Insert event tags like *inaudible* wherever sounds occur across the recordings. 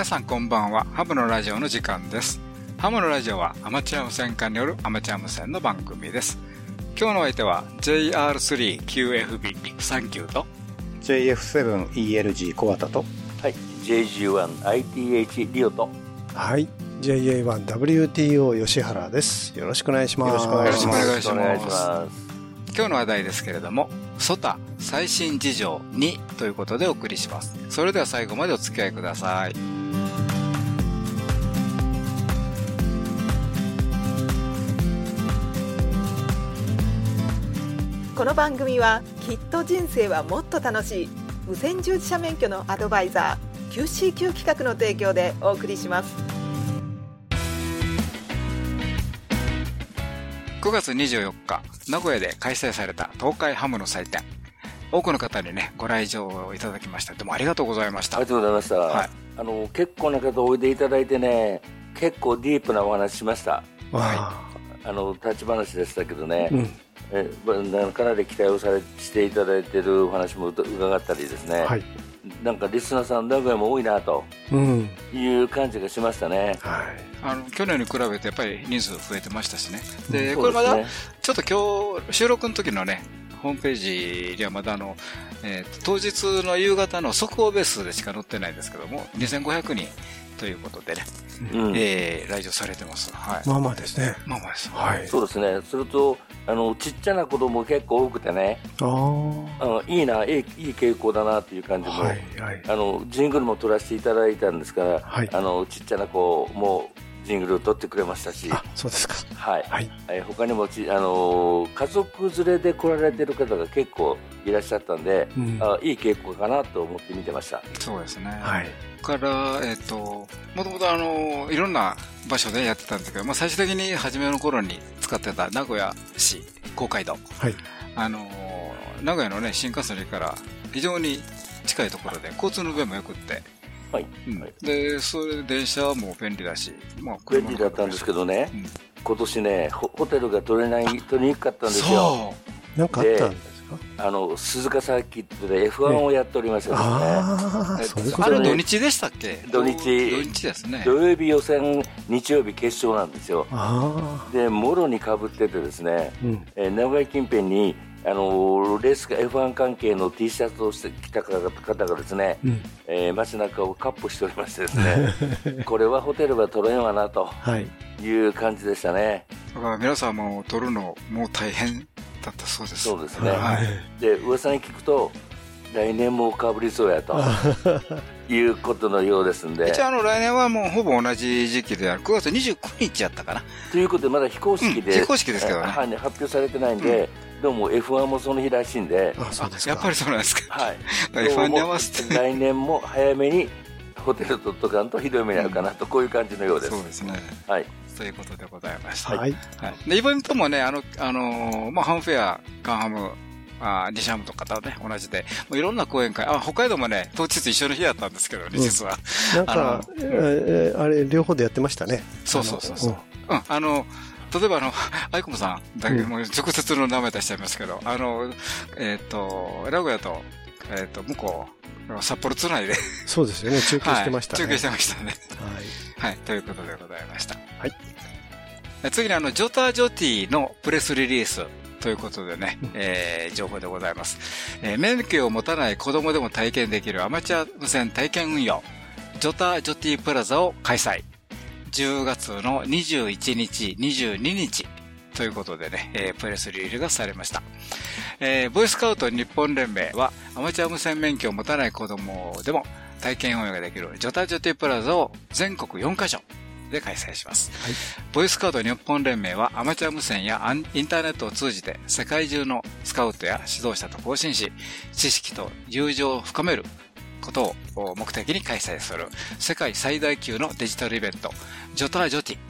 皆さんこんばんは。ハムのラジオの時間です。ハムのラジオはアマチュア無線化によるアマチュア無線の番組です。今日の相手は JR3QFB サンキューと。JF7ELG 小畑と。はい。JG1ITH リオと。はい。JA1WTO 吉原です。よろしくお願いします。よろしくお願いします。よろしくお願いします。ます今日の話題ですけれども、ソタ最新事情2ということでお送りします。それでは最後までお付き合いください。この番組はきっと人生はもっと楽しい。無線従事者免許のアドバイザー QCQ 企画の提供でお送りします。9月24日、名古屋で開催された東海ハムの祭典。多くの方にね、ご来場いただきました。どうもありがとうございました。ありがとうございました、はい。あの結構な方おいでいただいてね結構ディープなお話しました。わあの立ち話でしたけどね、あうんえまかなり期待をされしていただいてるお話も伺ったりですね、はい。なんかリスナーさん名古屋も多いなとうん。いう感じがしましたね。はい。あの、去年に比べてやっぱり人数増えてましたしね。で、これまだ、ちょっと今日、収録の時のね、ホームページにはまだあの、えーと当日の夕方の速報ベースでしか載ってないんですけども、2500人ということでね、うん。えー来場されてます。はい。まあまあですね。まあまあです。はい。そうですね。それとあのちっちゃな子供結構多くてね。あのいいないいいい傾向だなという感じも、はいはい。あのジングルも撮らせていただいたんですから、はい。あのちっちゃな子もジングルを撮ってくれましたし、あそうですか。はい。はい。えー他にもち、あのー家族連れで来られてる方が結構いらっしゃったんで、うん。あいい傾向かなと思って見てました。そうですね。はい。から、えっ、と、もともとあの、いろんな場所でやってたんですけど、まあ最終的に初めの頃に使ってた名古屋市公会堂。はい。あの、名古屋のね、新幹線から非常に近いところで、交通の便も良くって、はい。うん。はい。で、それで電車も便利だし、まあ便利だったんですけどね、うん。今年ね、ホホテルが取れない、取りにくかったんですよ。そなんかあったんですか？あの、鈴鹿サーキットで F1 をやっておりましたですね。う。ああ土日でしたっけ？土日土日ですね。土曜日予選、日曜日決勝なんですよ。で、もろにかぶっててですね、うんえー名古屋近辺に、あのレースが F1 関係の T シャツをしてきた方がですね、うんえー街中をカップしておりましてですね *laughs* これはホテルは取れんわなとはいいう感じでしたねだから皆さんも撮るのもう大変だったそうです。そうですね、はい。で噂に聞くと来年もかぶりそうやということのようですんで。一応あの来年はもうほぼ同じ時期である。9月29日やったかな。ということでまだ非公式で、うん非公式ですけどね。えーはい発表されてないんで、どうも F1 もその日らしいんで。あそうですか。やっぱりそうなんですか。はい。*laughs* F1 に合わせて。来年も早めにホテル取っとかんとひどい目に遭うかなと、こういう感じのようです。そうですね。はい。ということでございました。はいはい。で、イベントもね、あの、あのーまあ、ハムフェア、カンハム、あ西ハムとかとね、同じで、もういろんな講演会、あ、北海道もね、当日一緒の日やったんですけどね、実は。あなんかの、えーあれ、両方でやってましたね。そうそうそうそううん、あの、例えばあの、アイコムさんだけ、うんもう直接の名前出しちゃいますけど、あの、えっ、と、名古屋と、えっ、と、向こう、札幌つないで、そうですよね、中継してましたね。はい、中継してましたね。はい。はい、ということでございました。はい。次にあの、ジョタージョティのプレスリリースということでね、えー、情報でございます。えー免許を持たない子供でも体験できるアマチュア無線体験運用、ジョタージョティプラザを開催。10月の21日、22日ということでね、えープレスリリースがされました。えーボイスカウト日本連盟はアマチュア無線免許を持たない子供でも体験運用ができるジョタジョティプラザを全国4カ所で開催します。ボイスカウト日本連盟はアマチュア無線やインターネットを通じて世界中のスカウトや指導者と交信し、知識と友情を深めることを目的に開催する世界最大級のデジタルイベント、ジョタージョティ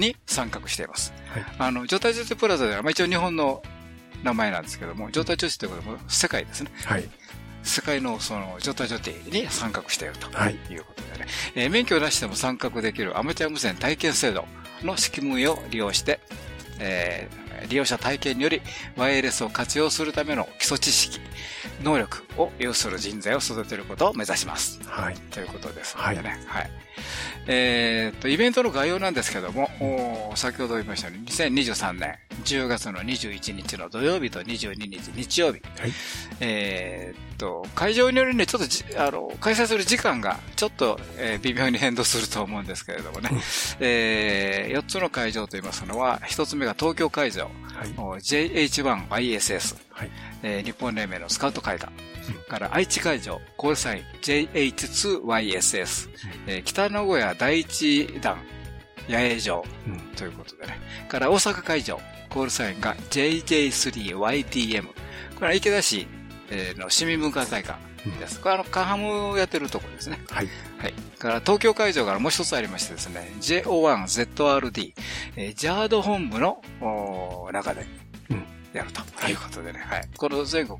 に参画しています。はいあの、ジョタージョティプラザでは、まあ、一応日本の名前なんですけども、ジョタージョティということでも世界ですね。はい。世界のそのジョタジョティに参画しているとはいいうことでね、えー免許なしでも参画できるアマチュア無線体験制度の仕組みを利用して、えーえー利用者体験によりワイヤレスを活用するための基礎知識、能力を有する人材を育てることを目指します。はい。ということですはいのでね。はい。えーっと、イベントの概要なんですけども、先ほど言いましたように、2023年10月の21日の土曜日と22日日曜日。はいえーっと、会場によりね、ちょっとじ、あの、開催する時間がちょっと、えー微妙に変動すると思うんですけれどもね。え4つの会場といいますのは、1つ目が東京会場、はい。お JH1YSS、はいえー日本連盟のスカウト会だ。から愛知会場、コールサイン JH2YSS、えー北名古屋第一弾野営場うんということでね。から大阪会場、コールサインが JJ3YTM。これは池田市えーの市民文化会館です。これはあの、カンハムをやってるところですね。はい。はい。から東京会場からもう一つありましてですね、JO1ZRD、えージャード本部の中でうんやるということでね、はい。この全国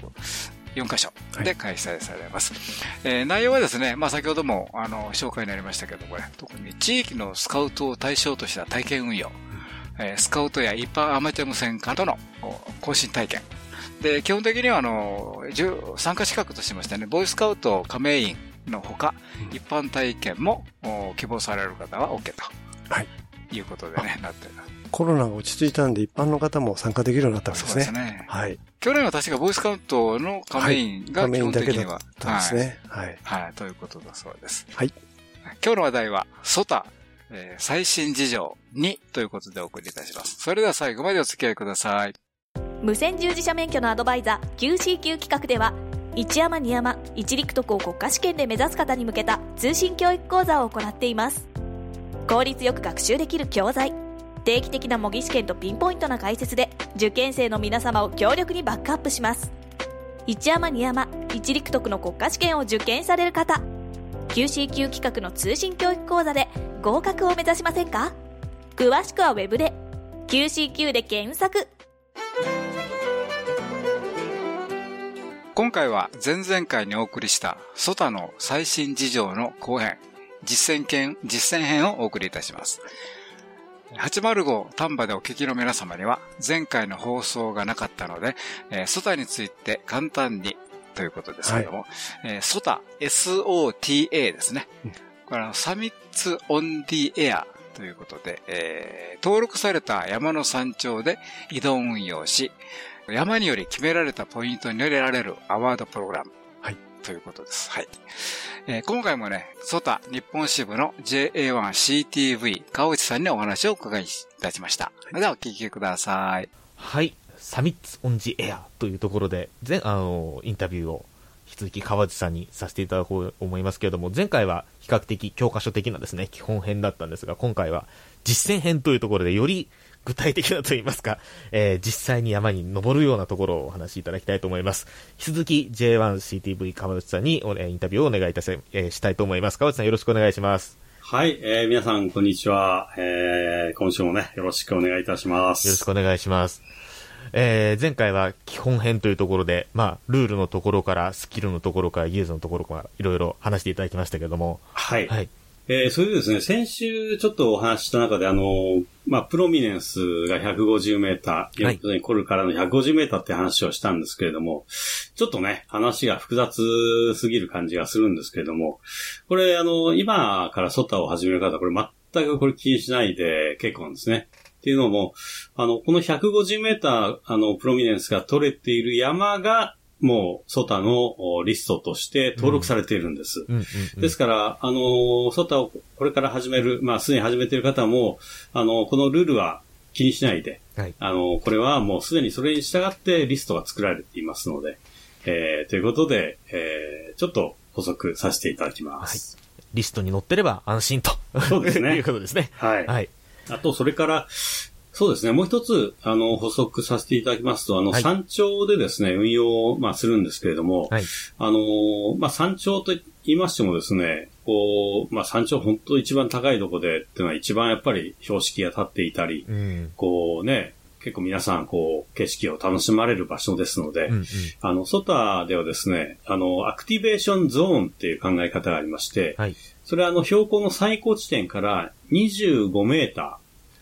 4カ所で開催されます。えー内容はですね、まあ先ほどもあの紹介になりましたけどもね、特に地域のスカウトを対象とした体験運用、えースカウトや一般アマチュア無線化とのお更新体験、で、基本的には、あの、10参加資格としましてね、ボーイスカウト加盟員のほか、うん一般体験もお希望される方は OK と。はい。いうことでね、なってる。コロナが落ち着いたんで一般の方も参加できるようになったわけですね。ね。はい。去年は確かボーイスカウトの加盟員が加盟基員だけだっ本的には、たんですね。はい。はい。はい、ということだそうです。はい。今日の話題は、ソタ、えー最新事情2ということでお送りいたします。それでは最後までお付き合いください。無線従事者免許のアドバイザー QCQ 企画では一山二山一陸徳を国家試験で目指す方に向けた通信教育講座を行っています効率よく学習できる教材定期的な模擬試験とピンポイントな解説で受験生の皆様を強力にバックアップします。一山二山一陸徳の国家試験を受験される方。QCQ 企画の通信教育講座で合格を目指しませんか？詳しくはウェブで QCQ で検索。今回は前々回にお送りしたソタの最新事情の後編、実践編、実践編をお送りいたします。805丹波でお聞きの皆様には前回の放送がなかったので、えーソタについて簡単にということですけども、えーソタ、SOTA ですね。うんこれはサミッツオンディエアということで、えー登録された山の山頂で移動運用し、山により決められたポイントに入れられるアワードプログラム。はい。ということです。はい。えー今回もね、ソタ日本支部の JA1CTV 川内さんにお話をお伺いいたしました。それではお聞きください。はい。サミッツオンジエアというところで、前、あの、インタビューを引き続き川内さんにさせていただこうと思いますけれども、前回は比較的教科書的なですね、基本編だったんですが、今回は実践編というところでより具体的なといいますか、えー実際に山に登るようなところをお話しいただきたいと思います。引き続き J1CTV 川内さんにお、えーインタビューをお願いいたし,、えーしたいと思います。川内さんよろしくお願いします。はい、えー、皆さん、こんにちは。えー、今週もね、よろしくお願いいたします。よろしくお願いします。えー前回は基本編というところで、まあ、ルールのところから、スキルのところから、技術のところから、いろいろ話していただきましたけれども、はい。はい。えー、それでですね、先週ちょっとお話しした中で、あのーまあ、プロミネンスが150メーター、はい要するにコルからの150メーターって話をしたんですけれども、ちょっとね、話が複雑すぎる感じがするんですけれども、これ、あの、今からソタを始める方、これ全くこれ気にしないで結構なんですね。っていうのも、あの、この150メーター、あの、プロミネンスが取れている山が、もう、ソタのおリストとして登録されているんです。うんうんうん。ですから、あのー、ソタをこれから始める、まあ、すでに始めている方も、あのこのルールは気にしないで、はいあのこれはもうすでにそれに従ってリストが作られていますので、えー、ということで、えー、ちょっと補足させていただきます。リストに載ってれば安心と。そうですね *laughs* いうことですね。はい。はい。あと、それから、そうですね。もう一つ、あの、補足させていただきますと、あの、はい山頂でですね、運用を、まあ、するんですけれども、はい。あの、まあ、山頂と言いましてもですね、こう、まあ、山頂本当一番高いとこでっていうのは一番やっぱり標識が立っていたり、うん。こうね、結構皆さん、こう、景色を楽しまれる場所ですので、うんうん。あの、 SOTA ではですね、あの、 activation zone っていう考え方がありまして、はい。それはあの、標高の最高地点から25メーター、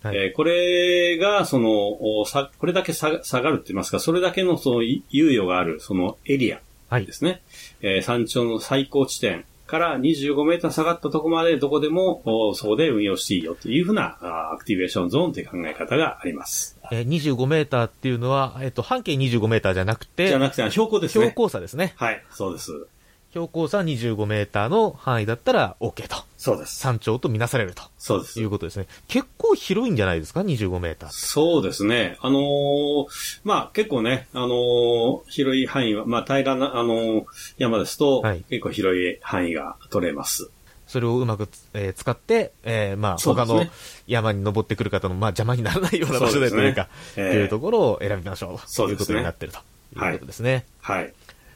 はいえーこれが、その、おさこれだけ下下がるって言いますか、それだけのそのい猶予がある、そのエリアはいで。すね。えー山頂の最高地点から25メーター下がったところまでどこでも、おそこで運用していいよというふうなあー activation zone という考え方があります。えー25メーターっていうのは、えっ、と、半径25メーターじゃなくて、じゃなくて、標高です標ね。高差ですね。はい、そうです。標高差25メーターの範囲だったら OK と。そうです。山頂とみなされるとそうですい。うことですね。結構広いんじゃないですか ?25 メーター。そうですね。あのーまあ結構ね、あのー広い範囲は、まあ平らな、あのー山ですと、はい結構広い範囲が取れます。それをうまくつ、えー使って、えーまあ、ねの山に登ってくる方の、まあ、邪魔にならないような場所そうでというか、ええというところを選びましょうということになってるということですね。はい。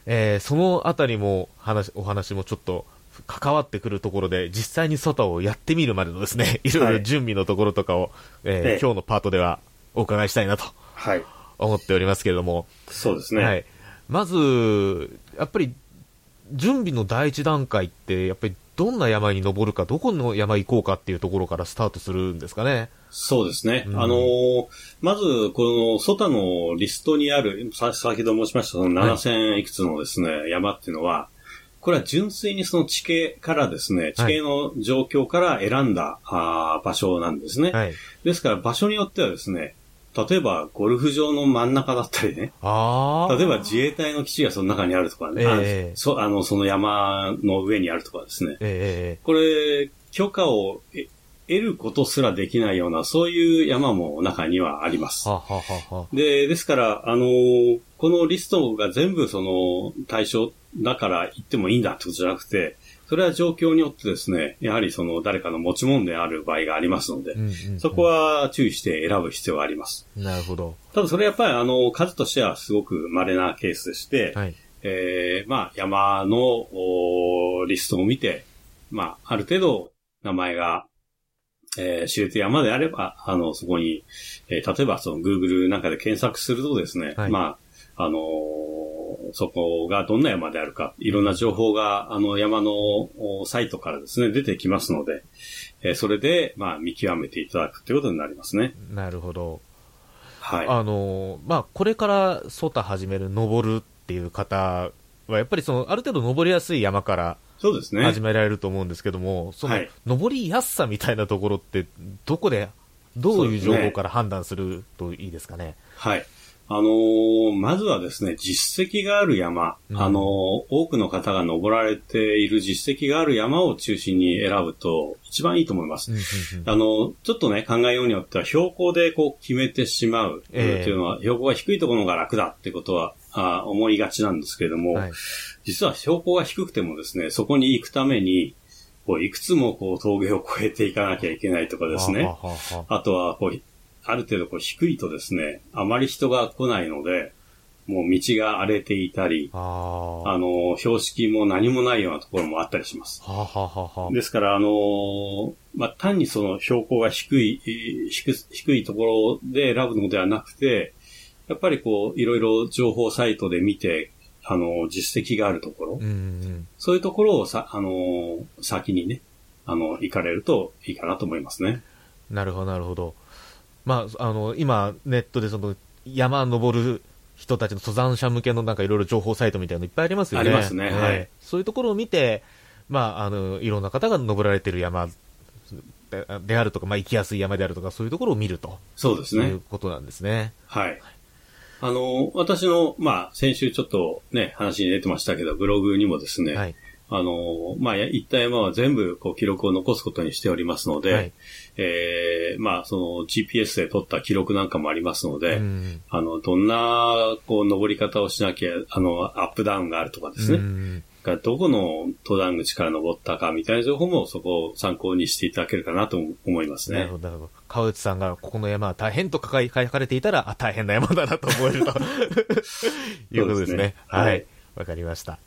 えーそのあたりも話、お話もちょっと関わってくるところで、実際にソタをやってみるまでのですね、*laughs* いろいろ準備のところとかを、えーええ今日のパートではお伺いしたいなとはい。思っておりますけれども、そうですね。はい。まず、やっぱり、準備の第一段階って、やっぱりどんな山に登るか、どこの山行こうかっていうところからスタートするんですかね。そうですね。うんあのーまず、この、ソタのリストにある、さ先ほど申しました、その7000いくつのですね、山っていうのは、これは純粋にその地形からですね、地形の状況から選んだ、あー場所なんですね。はい。ですから場所によってはですね、例えばゴルフ場の真ん中だったりね、ああ。例えば自衛隊の基地がその中にあるとかね、ええ。あそあのその山の上にあるとかですね、えこれ、許可をえ得ることすらできないような、そういう山も中にはあります。え。はあはあはで、ですから、あのーこのリストが全部その対象だから行ってもいいんだってことじゃなくて、それは状況によってですね、やはりその誰かの持ち物である場合がありますので、うんうんうんそこは注意して選ぶ必要があります。なるほど。ただそれやっぱりあの、数としてはすごく稀なケースでして、はい。えーまあ山のリストを見て、まあある程度名前が、えー知れてる山であれば、あの、そこに、えー例えばその Google なんかで検索するとですね、はいまあ、あのーそこがどんな山であるか、いろんな情報が、あの山のおサイトからですね、出てきますので、えーそれで、まあ、見極めていただくということになりますね。なるほど。はい。あの、まあ、これからソタ始める、登るっていう方は、やっぱりその、ある程度登りやすい山からそうですね。始められると思うんですけども、そのはい、登りやすさみたいなところって、どこで、どういう情報から判断するといいですかね？はい。あのーまずはですね、実績がある山、うん。あのー多くの方が登られている実績がある山を中心に選ぶと一番いいと思います。うんうんうん。あの、ちょっとね、考えようによっては標高でこう決めてしまうってええいうのは、標高が低いところが楽だってことはあ思いがちなんですけれども、はい。実は標高が低くてもですね、そこに行くために、こういくつもこう峠を越えていかなきゃいけないとかですね。はあはあとは、こう、ある程度こう低いとですね、あまり人が来ないので、もう道が荒れていたり、ああの、標識も何もないようなところもあったりします。あ。はあはあは。ですから、あの、まあ、単にその標高が低い、えー低低いところで選ぶのではなくて、やっぱりこう、いろいろ情報サイトで見て、あの、実績があるところ、うんうんそういうところをさ、あの、先にね、あの、行かれるといいかなと思いますね。うん。なるほど、なるほど。まあ、あの、今、ネットでその、山登る人たちの登山者向けのなんかいろいろ情報サイトみたいなのいっぱいありますよね。ありますねええはいそういうところを見て、まあ、あの、いろんな方が登られてる山でであるとか、まあ、行きやすい山であるとか、そういうところを見るとそうですねいう。ことなんですね。はい。あの、私の、まあ、先週ちょっとね、話に出てましたけど、ブログにもですね、はい。あの、まあ、や行った山は全部、こう、記録を残すことにしておりますので、はいえーまあ、その GPS で撮った記録なんかもありますので、うんあの、どんな、こう、登り方をしなきゃ、あの、アップダウンがあるとかですね、うんがどこの登山口から登ったかみたいな情報もそこを参考にしていただけるかなと思いますねなるほ。ど、なるほど。川内さんがここの山は大変と書かれていたら、あ、大変な山だなと思えるということですね。すねははいい。わ、かりました。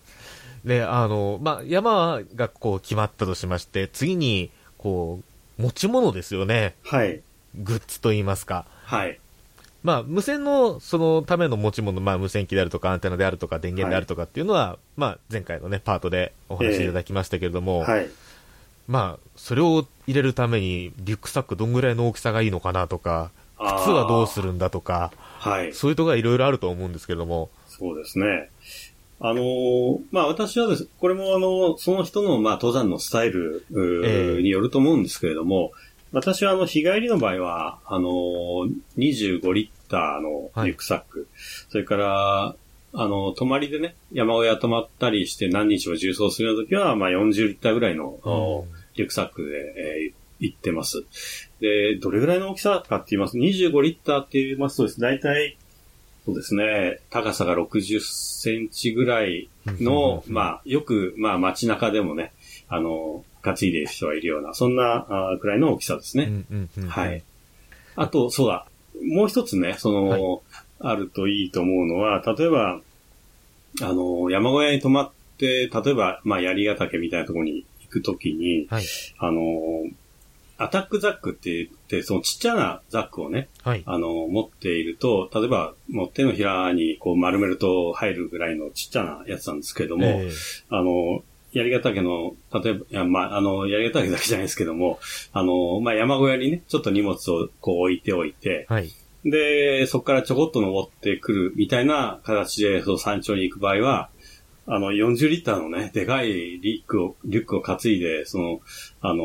で、あの、まあ、山がこう決まったとしまして、次に、こう、持ち物ですよね。はい。グッズと言いますか。はい。まあ、無線の、そのための持ち物、まあ、無線機であるとか、アンテナであるとか、電源であるとかっていうのは、まあ、前回のね、パートでお話しいただきましたけれども、はい。まあ、それを入れるために、リュックサックどんぐらいの大きさがいいのかなとか、靴はどうするんだとか、はい。そういうところがいろいろあると思うんですけども、そうですね。あのーまあ私はです、これもあの、その人のまあ登山のスタイルうーええ。によると思うんですけれども、私はあの、日帰りの場合は、あのー25リッターのリュックサック、それから、あの、泊まりでね、山小屋泊まったりして何日も重装するような時は、まあ40リッターぐらいの、リュックサックで、えー行ってます。で、どれぐらいの大きさかって言います25リッターって言いますとですね、大体、そうですね、高さが60センチぐらいの、うんまあ、よく、まあ街中でもね、あの、担いでいる人がいるような、そんな、あーくらいの大きさですね。うんうんうんはい。あと、そうだ。もう一つね、その、あるといいと思うのは、例えば、あの、山小屋に泊まって、例えば、まあ、槍ヶ岳みたいなところに行くときに、はい。あの、アタックザックって言って、そのちっちゃなザックをね、はい。あの、持っていると、例えば、もう手のひらにこう丸めると入るぐらいのちっちゃなやつなんですけれども、えあの、槍ヶ岳の、例えば、いや、まあ、あの、槍ヶ岳だけじゃないですけども、あの、まあ、山小屋にね、ちょっと荷物をこう置いておいてえ、はい。で、そこからちょこっと登ってくるみたいな形で、その山頂に行く場合は、あの、40リッターのね、でかいリュックを、リュックを担いで、その、あの、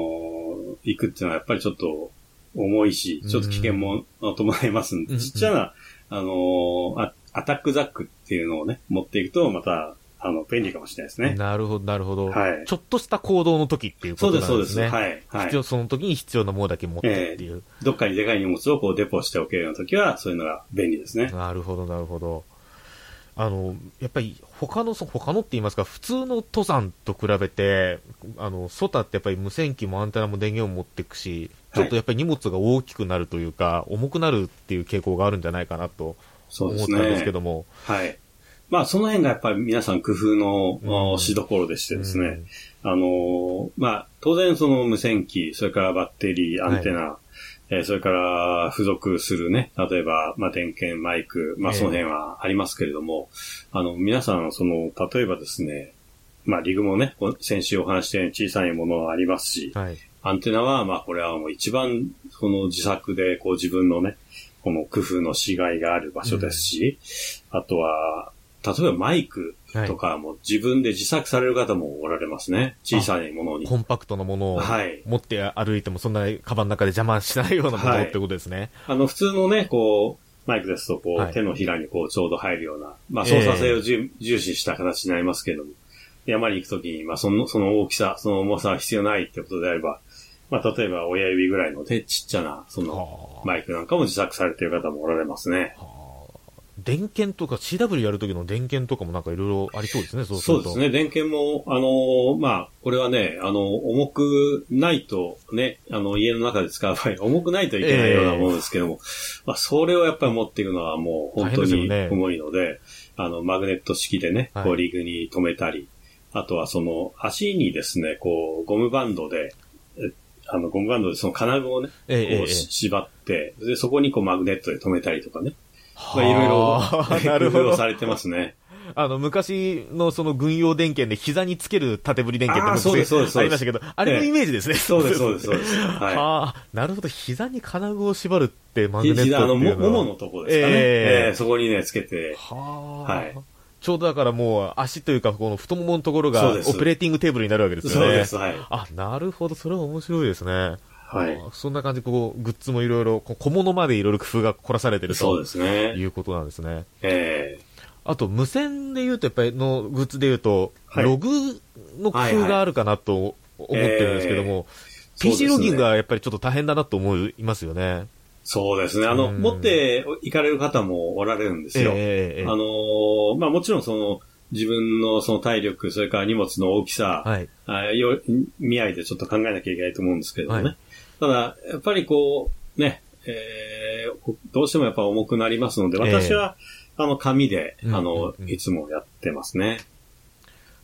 行くっていうのはやっぱりちょっと重いし、ちょっと危険も伴いますんで、うんちっちゃな、あのア、アタックザックっていうのをね、持っていくと、また、あの、便利かもしれないですね。なるほど、なるほど。はいちょっとした行動の時っていうこそうです、となんですね。そうです。はい。はい必要、。その時に必要なものだけ持ってっていう。どっかにでかい荷物をこうデポしておけるような時は、そういうのが便利ですね。なるほど、なるほど。あの、やっぱり他の、そ他のって言いますか、普通の登山と比べて、あの、ソタってやっぱり無線機もアンテナも電源を持っていくし、ちょっとやっぱり荷物が大きくなるというか、重くなるっていう傾向があるんじゃないかなと思ったんですけね。ども。はい。まあ、その辺がやっぱり皆さん工夫のうんおしどころでしてですね。うんあのーまあ、当然その無線機、それからバッテリー、アンテナ、えーそれから付属するね、例えば、まあ、電源、マイク、まあ、ええ。その辺はありますけれども、あの、皆さん、その、例えばですね、まあ、リグもね、こ先週お話ししたように小さいものはありますし、はい。アンテナは、まあ、これはもう一番、その自作で、こう自分のね、この工夫のしがいがある場所ですし、あとは、例えばマイクとかも自分で自作される方もおられますね。小さいものに。コンパクトなものをはい持って歩いても、そんなカバンの中で邪魔しないようなものはいってことですね。あの、普通のね、こう、マイクですと、こう、はい手のひらにこう、ちょうど入るような、まあ、ええ操作性を重,、重視した形になりますけれども、山に行くときに、まあ、その、その大きさ、その重さは必要ないってことであれば、まあ、例えば親指ぐらいの手ちっちゃな、その、はあマイクなんかも自作されている方もおられますね。電源とか CW やるときの電源とかもなんかいろいろありそうですね、そう。そうですね。電源も、あのまあ、これはね、あの、重くないとね、あの、家の中で使う場合、*laughs* 重くないといけないようなものですけども、まあ、それをやっぱり持っていくのはもう本当に重いので、あの、マグネット式でね、はいこう、リグに止めたり、あとはその、足にですね、こう、ゴムバンドで、えあの、ゴムバンドでその金具をね、ええええこうし縛って、で、そこにこうマグネットで止めたりとかね。まあ、いろいはあなろ、るほどされてますね。あの、昔のその軍用電源で膝につける縦振り電源ってあーそうですそうですありましたけど、あれのイメージですね。そうです、そうです、そうです。はい。はあ、なるほど。膝に金具を縛るってマグネットっていうひあの、も、のはもものとこですかね。ええええそこにね、つけて。はあ、はいちょうどだからもう足というか、この太もものところが operating table になるわけですよね。そうです、はい。あ、なるほど。それは面白いですね。はい。あそんな感じで、こう、グッズもいろいろ、小物までいろいろ工夫が凝らされてるとそうですね。いうことなんですね。ええあと、無線で言うと、やっぱりのグッズで言うと、はいログの工夫があるかなと思ってるんですけども、そうです PC ね logging がやっぱりちょっと大変だなと思いますよね。そうですね。あの、うん持って行かれる方もおられるんですよ。ええええあのーまあもちろんその、自分のその体力、それから荷物の大きさ、はい。あよ見合いでちょっと考えなきゃいけないと思うんですけれどもね。はいただ、やっぱりこう、ね、えーどうしてもやっぱ重くなりますので、私は、あの、紙で、うんあの、うんうんいつもやってますね。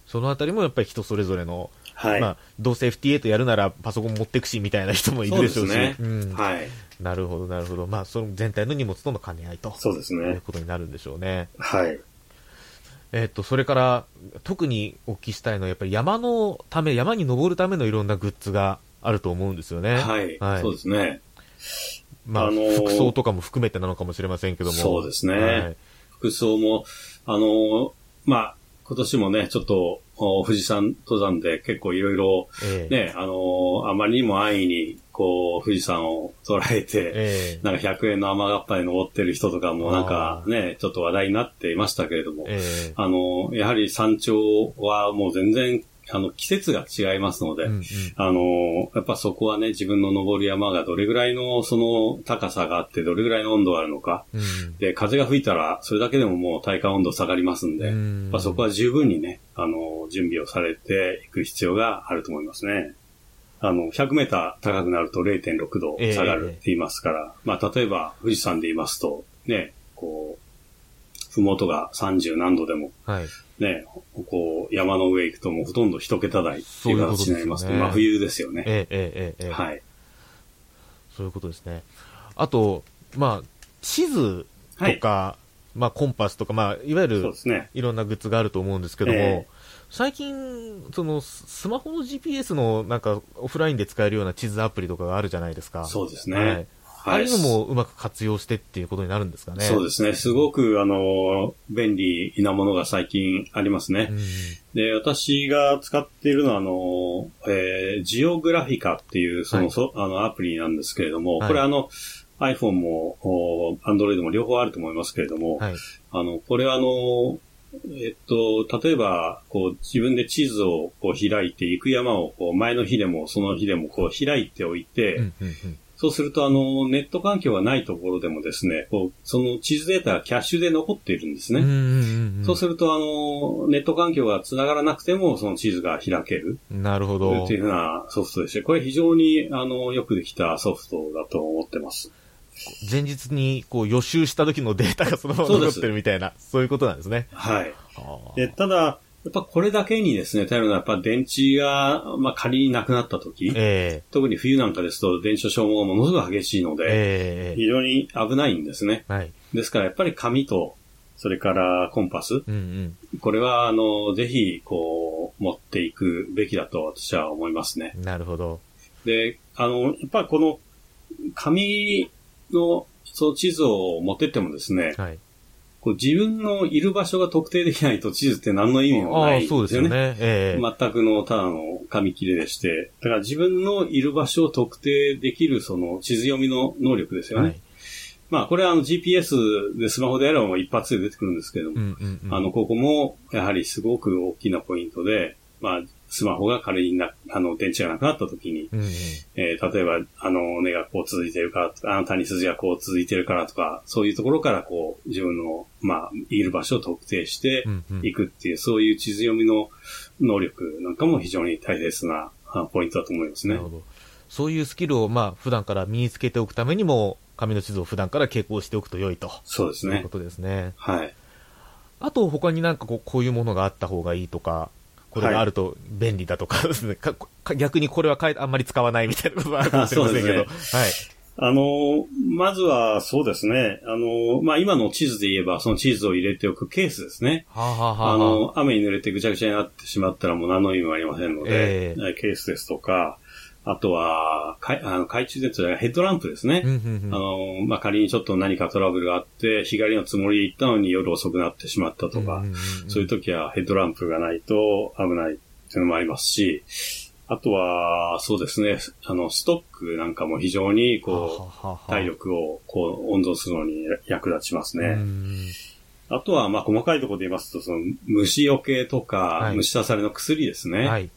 そのあたりもやっぱり人それぞれの、はい。まあ、どうせ FT8 やるならパソコン持ってくしみたいな人もいるでしょうし。そうですねうんはい。なるほど、なるほど。まあ、その全体の荷物との兼ね合いと。そうですいうね。ことになるんでしょうね。はい。えっと、それから、特にお聞きしたいのは、やっぱり山のため、山に登るためのいろんなグッズがあると思うんですよね。はい。そうですね。まあ、あのー服装とかも含めてなのかもしれませんけども。そうですねはい服装も、あの、まあ、今年もね、ちょっと、お富士山登山で結構いろいろ、ええ。ね、あの、あまりにも安易に、こう、富士山を捉えて、ええ。なんか100円の雨がっぱに登ってる人とかもなんかね、ちょっと話題になっていましたけれども、ええ。あの、やはり山頂はもう全然、あの、季節が違いますので、うんうんあの、やっぱそこはね、自分の登る山がどれぐらいのその高さがあって、どれぐらいの温度があるのか。うんで、風が吹いたら、それだけでももう体感温度下がりますんで、うんやっぱそこは十分にね、あの、準備をされていく必要があると思いますね。あの、100メーター高くなると0.6度下がるって言いますから、まあ、例えば富士山で言いますと、ね、こう、ふもとが30何度でも、はい。ね、こう、山の上行くともうほとんど一桁台っていう形になりますとね真冬ですよね。ええええええはい。そういうことですね。あと、まあ、地図とか、まあ、コンパスとか、まあ、いわゆるそうですね。いろんなグッズがあると思うんですけども、ええ最近、その、ススマホの GPS のなんかオフラインで使えるような地図アプリとかがあるじゃないですか。そうですね。はい。はいああいうのもうまく活用してっていうことになるんですかね。そうですね。すごく、あの、便利なものが最近ありますね。うんで、私が使っているのは、あの、えージオグラフィカっていう、その、はいそあの、アプリなんですけれども、はいこれあの、iPhone も、お Android も両方あると思いますけれども、はい。あの、これはあの、えっと、例えば、こう、自分で地図をこう開いて、行く山をこう前の日でもその日でもこう開いておいて、うんうんうんそうすると、あの、ネット環境がないところでもですね、こう、その地図データがキャッシュで残っているんですね。うんうんうんそうすると、あの、ネット環境が繋がらなくても、その地図が開けるなるほどって。いうふうなソフトでして、これ非常に、あの、よくできたソフトだと思ってます。前日にこう予習した時のデータがそのまま残ってるみたいな、そういうことなんですね。はい。で、ただ、やっぱこれだけにですね、頼るのはやっぱ電池が、まあ仮になくなった時、え特に冬なんかですと電池の消耗がものすごく激しいのえで、ええ非常に危ないんですね。はい。ですからやっぱり紙と、それからコンパス、うんうん。これは、あの、ぜひ、こう、持っていくべきだと私は思いますね。なるほど。で、あの、やっぱりこの、紙の、その地図を持ってってもですね、はい。こう自分のいる場所が特定できないと地図って何の意味もないんですよね。そうですよね。ええ全くのただの紙切れでして、だから自分のいる場所を特定できるその地図読みの能力ですよね。はい。まあこれはあの GPS でスマホでやれば一発で出てくるんですけども、うんうんうん。あの、ここもやはりすごく大きなポイントで、まあスマホが仮にな、あの電池がなくなった時に、うんうん。えー例えば、あの、根がこう続いてるからとか、あの谷筋がこう続いてるからとか、そういうところからこう、自分の、まあ、いる場所を特定してうんうんいくっていう、そういう地図読みの能力なんかも非常に大切なあポイントだと思いますねなる。ほど。そういうスキルを、まあ、普段から身につけておくためにも、紙の地図を普段から傾向しておくと良いと。そうですねいうこ。とですね。はい。あと、他になんかこうこういうものがあった方がいいとか、これがあると便利だとかですね、かか逆にこれはあんまり使わないみたいなことがあるかもしれませんけど、そうあの、まずはそうですね。あの、まあ、今の地図で言えば、その地図を入れておくケースですね。はい。はあ、はあはあ、あの、雨に濡れてぐちゃぐちゃになってしまったらもう何の意味もありませんので、ええケースですとか、あとは、かいあの懐中電灯やヘッドランプですね。うんうんうんあの、まあ、仮にちょっと何かトラブルがあって、日帰りのつもりで行ったのに夜遅くなってしまったとか、うんうんうんそういう時はヘッドランプがないと危ないっていうのもありますし、あとは、そうですね、あの、ストックなんかも非常に、こはあはあはう、あ体力を、こう、温存するのに役立ちますね。うんあとは、まあ、細かいところで言いますと、その、虫除けとか、はい虫刺されの薬ですね。はい。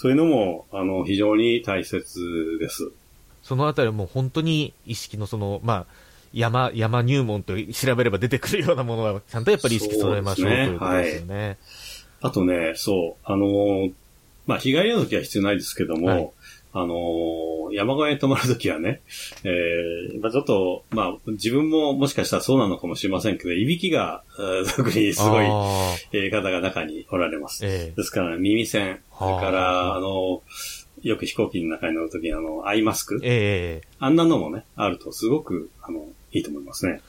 そういうのも、あの、非常に大切です。そのあたりはもう本当に意識のその、まあ、山、山入門と調べれば出てくるようなものは、ちゃんとやっぱり意識揃えましょうねということですよね。あとね、そう、あの、まあ、日帰りの時は必要ないですけども、はいあの、山小屋に泊まる時はね、えー、まあ、ちょっと、まあ、自分ももしかしたらそうなのかもしれませんけど、いびきが、えー特にすごい、えー方が中におられます。ええですから、耳栓、それかはら、ああの、よく飛行機の中に乗るときに、あの、アイマスク、ええあんなのもね、あるとすごく、あの、いいと思いますね。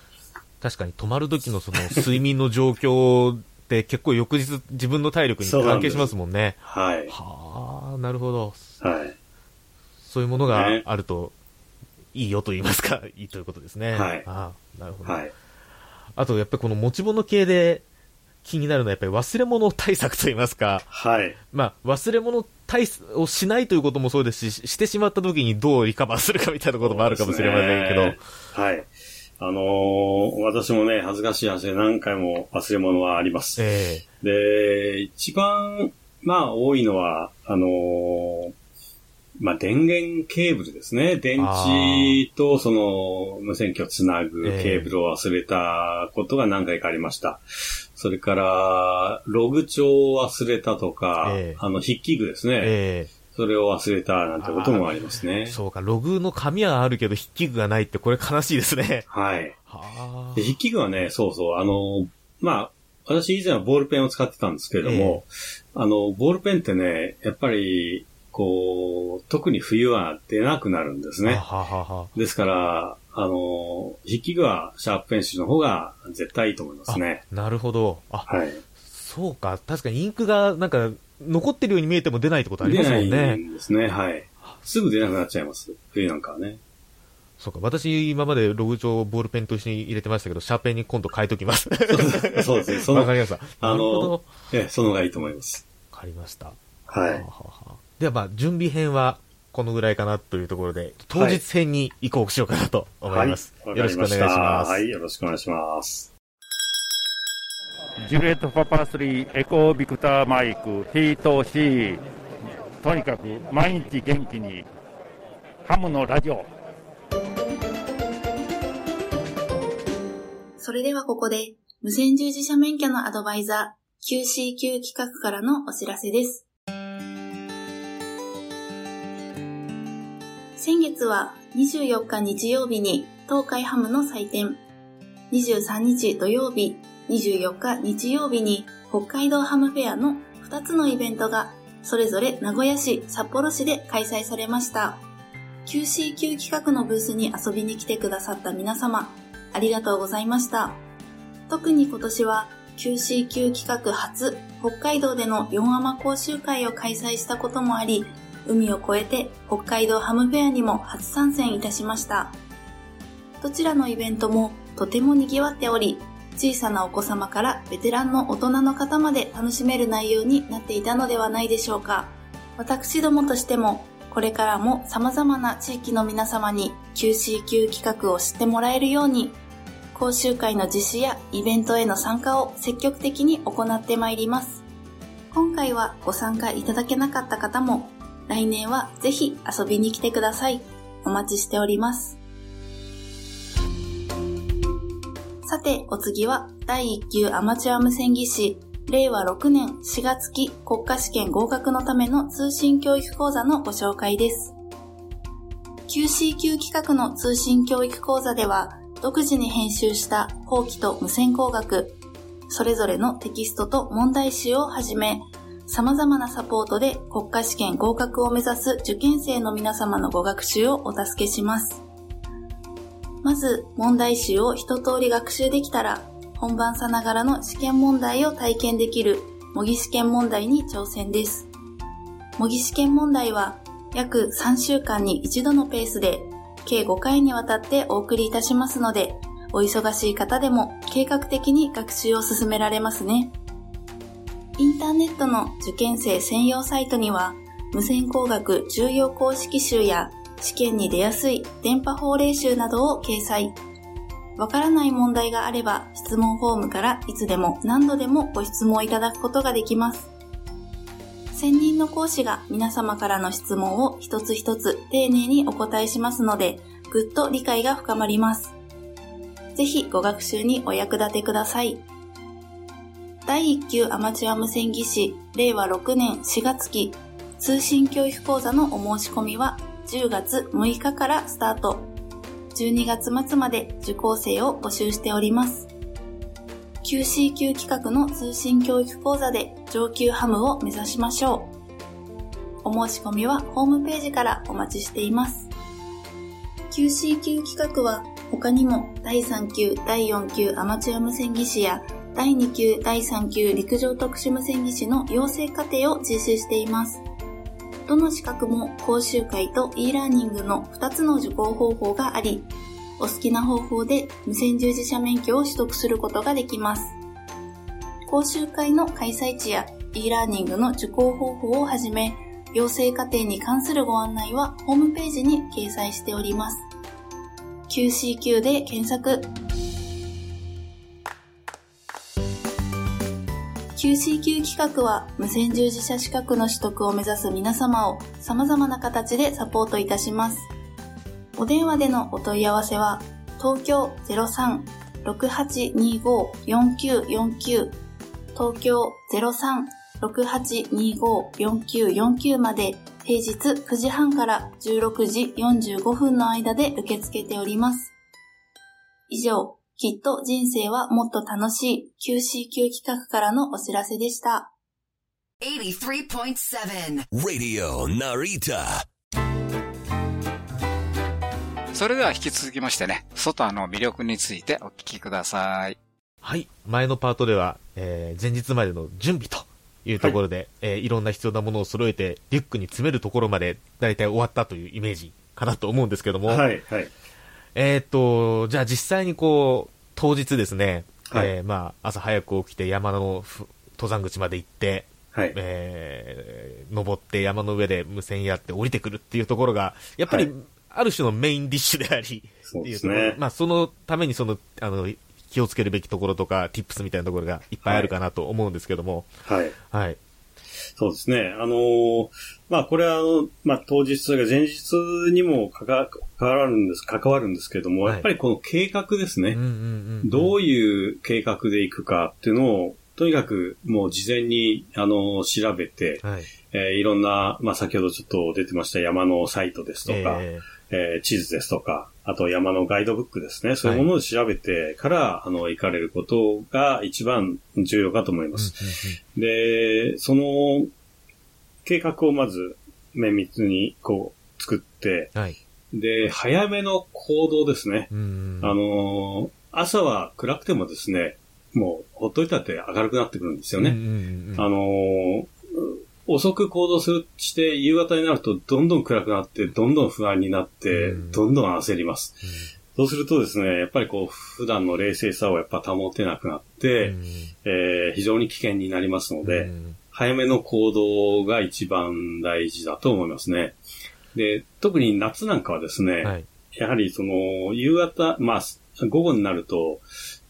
確かに泊まる時のその睡眠の状況って結構翌日自分の体力に関係しますもんね。はい。はあ、なるほど。はい。そういうものがねあると、いいよと言いますか、*laughs* いいということですね。はいああなるほど。はい。あと、やっぱりこの持ち物系で気になるのは、やっぱり忘れ物対策と言いますか、はい。まあ、忘れ物対策をしないということもそうですし、ししてしまった時にどうリカバーするかみたいなこともあるかもしれませんけど、ねはい。あのー私もね、恥ずかしい話で何回も忘れ物はあります。えで、一番、まあ、多いのは、あのーまあ、電源ケーブルですね。電池とその無線機をつなぐええケーブルを忘れたことが何回かありました。それから、ログ帳を忘れたとか、ええあの、筆記具ですえね。えそれを忘れたなんてこともありますね。えそうか、ログの紙はあるけど筆記具がないってこれ悲しいですね。はい。はで筆記具はね、そうそう、あの、まあ、私以前はボールペンを使ってたんですけれども、あの、ボールペンってね、やっぱり、こう、特に冬は出なくなるんですね。ははははですから、あの、筆記具はシャープペンシルの方が絶対いいと思いますね。なるほど。あ、はい。そうか。確かにインクがなんか残ってるように見えても出ないってことありますもん出ないね。んですね。はい。すぐ出なくなっちゃいます。冬なんかはね。そうか。私今までログ帳をボールペンと一緒に入れてましたけど、シャーペンに今度変えときます。そうですね。その、*laughs* わかりました。あなるほど。のわ、ええ、その方がいいと思います。かりました。はい。はははではまあ、準備編はこのぐらいかなというところで、当日編に移行しようかなと思います。はい。よろしくお願いします。はい。よろしくお願いします。ジュレットパパ3エコービクターマイクヒート C とにかく毎日元気にハムのラジオそれではここで、無線従事者免許のアドバイザー QCQ 企画からのお知らせです。先月は24日日曜日に東海ハムの祭典、23日土曜日、24日日曜日に北海道ハムフェアの2つのイベントがそれぞれ名古屋市、札幌市で開催されました。QCQ 企画のブースに遊びに来てくださった皆様、ありがとうございました。特に今年は QCQ 企画初北海道での4アマ講習会を開催したこともあり、海を越えて北海道ハムフェアにも初参戦いたしました。どちらのイベントもとても賑わっており、小さなお子様からベテランの大人の方まで楽しめる内容になっていたのではないでしょうか。私どもとしてもこれからも様々な地域の皆様に QCQ 企画を知ってもらえるように、講習会の実施やイベントへの参加を積極的に行ってまいります。今回はご参加いただけなかった方も、来年はぜひ遊びに来てください。お待ちしております。さて、お次は第1級アマチュア無線技師令和6年4月期国家試験合格のための通信教育講座のご紹介です。QCQ 企画の通信教育講座では、独自に編集した法規と無線工学、それぞれのテキストと問題集をはじめ、様々なサポートで国家試験合格を目指す受験生の皆様のご学習をお助けします。まず、問題集を一通り学習できたら、本番さながらの試験問題を体験できる模擬試験問題に挑戦です。模擬試験問題は約3週間に一度のペースで計5回にわたってお送りいたしますので、お忙しい方でも計画的に学習を進められますね。インターネットの受験生専用サイトには、無線工学重要公式集や試験に出やすい電波法令集などを掲載。わからない問題があれば質問フォームからいつでも何度でもご質問いただくことができます。専任の講師が皆様からの質問を一つ一つ丁寧にお答えしますので、ぐっと理解が深まります。ぜひご学習にお役立てください。第1級アマチュア無線技師令和6年4月期通信教育講座のお申し込みは10月6日からスタート。12月末まで受講生を募集しております。QCQ 企画の通信教育講座で上級ハムを目指しましょう。お申し込みはホームページからお待ちしています。QCQ 企画は他にも第3級、第4級アマチュア無線技師や第2級、第3級陸上特殊無線技師の養成課程を実施しています。どの資格も講習会と e ラーニングの2つの受講方法があり、お好きな方法で無線従事者免許を取得することができます。講習会の開催地や e ラーニングの受講方法をはじめ、養成課程に関するご案内はホームページに掲載しております。QCQ で検索。QCQ 企画は無線従事者資格の取得を目指す皆様を様々な形でサポートいたします。お電話でのお問い合わせは、東京03-6825-4949東京03-6825-4949まで平日9時半から16時45分の間で受け付けております。以上、きっと人生はもっと楽しい QCQ 企画からのお知らせでした。83.7 Radio Narita. それでは引き続きましてね、外の魅力についてお聞きください。はい。前のパートでは、えー前日までの準備というところで、いえーいろんな必要なものを揃えて、リュックに詰めるところまで、だいたい終わったというイメージかなと思うんですけども、はい、はい。えーっと、じゃあ実際にこう、当日ですね、はいえーまあ、朝早く起きて山のふ登山口まで行って、はい。えー登って山の上で無線やって降りてくるっていうところが、やっぱり、はいある種のメインディッシュであり、そうっていうところですね。まあ、そのためにその、あの、気をつけるべきところとか、ティップスみたいなところがいっぱいあるかなと思うんですけども、はい。はい。そうですね。あのーまあ、これは、あの、まあ、当日、前日にも関わるんです、関わるんですけども、はいやっぱりこの計画ですね。うんうんうん。どういう計画でいくかっていうのを、とにかくもう事前に、あの、調べて、はい。えーいろんな、まあ、先ほどちょっと出てました山のサイトですとか、ええー地図ですとか、あと山のガイドブックですね。そういうものを調べてから、あの、行かれることが一番重要かと思いーます。で、その計画をまず綿密にこう作って、はい。で、早めの行動ですね。うん。あのー朝は暗くてもですね、もうほっといたって明るくなってくるんですよね。うんうんうんあのー遅く行動するして、夕方になるとどんどん暗くなって、どんどん不安になって、うんどんどん焦ります。そうするとですね、やっぱりこう、普段の冷静さをやっぱ保てなくなって、えー非常に危険になりますので、うん早めの行動が一番大事だと思いますね。で、特に夏なんかはですね、はい。やはりその、夕方、まあ、午後になると、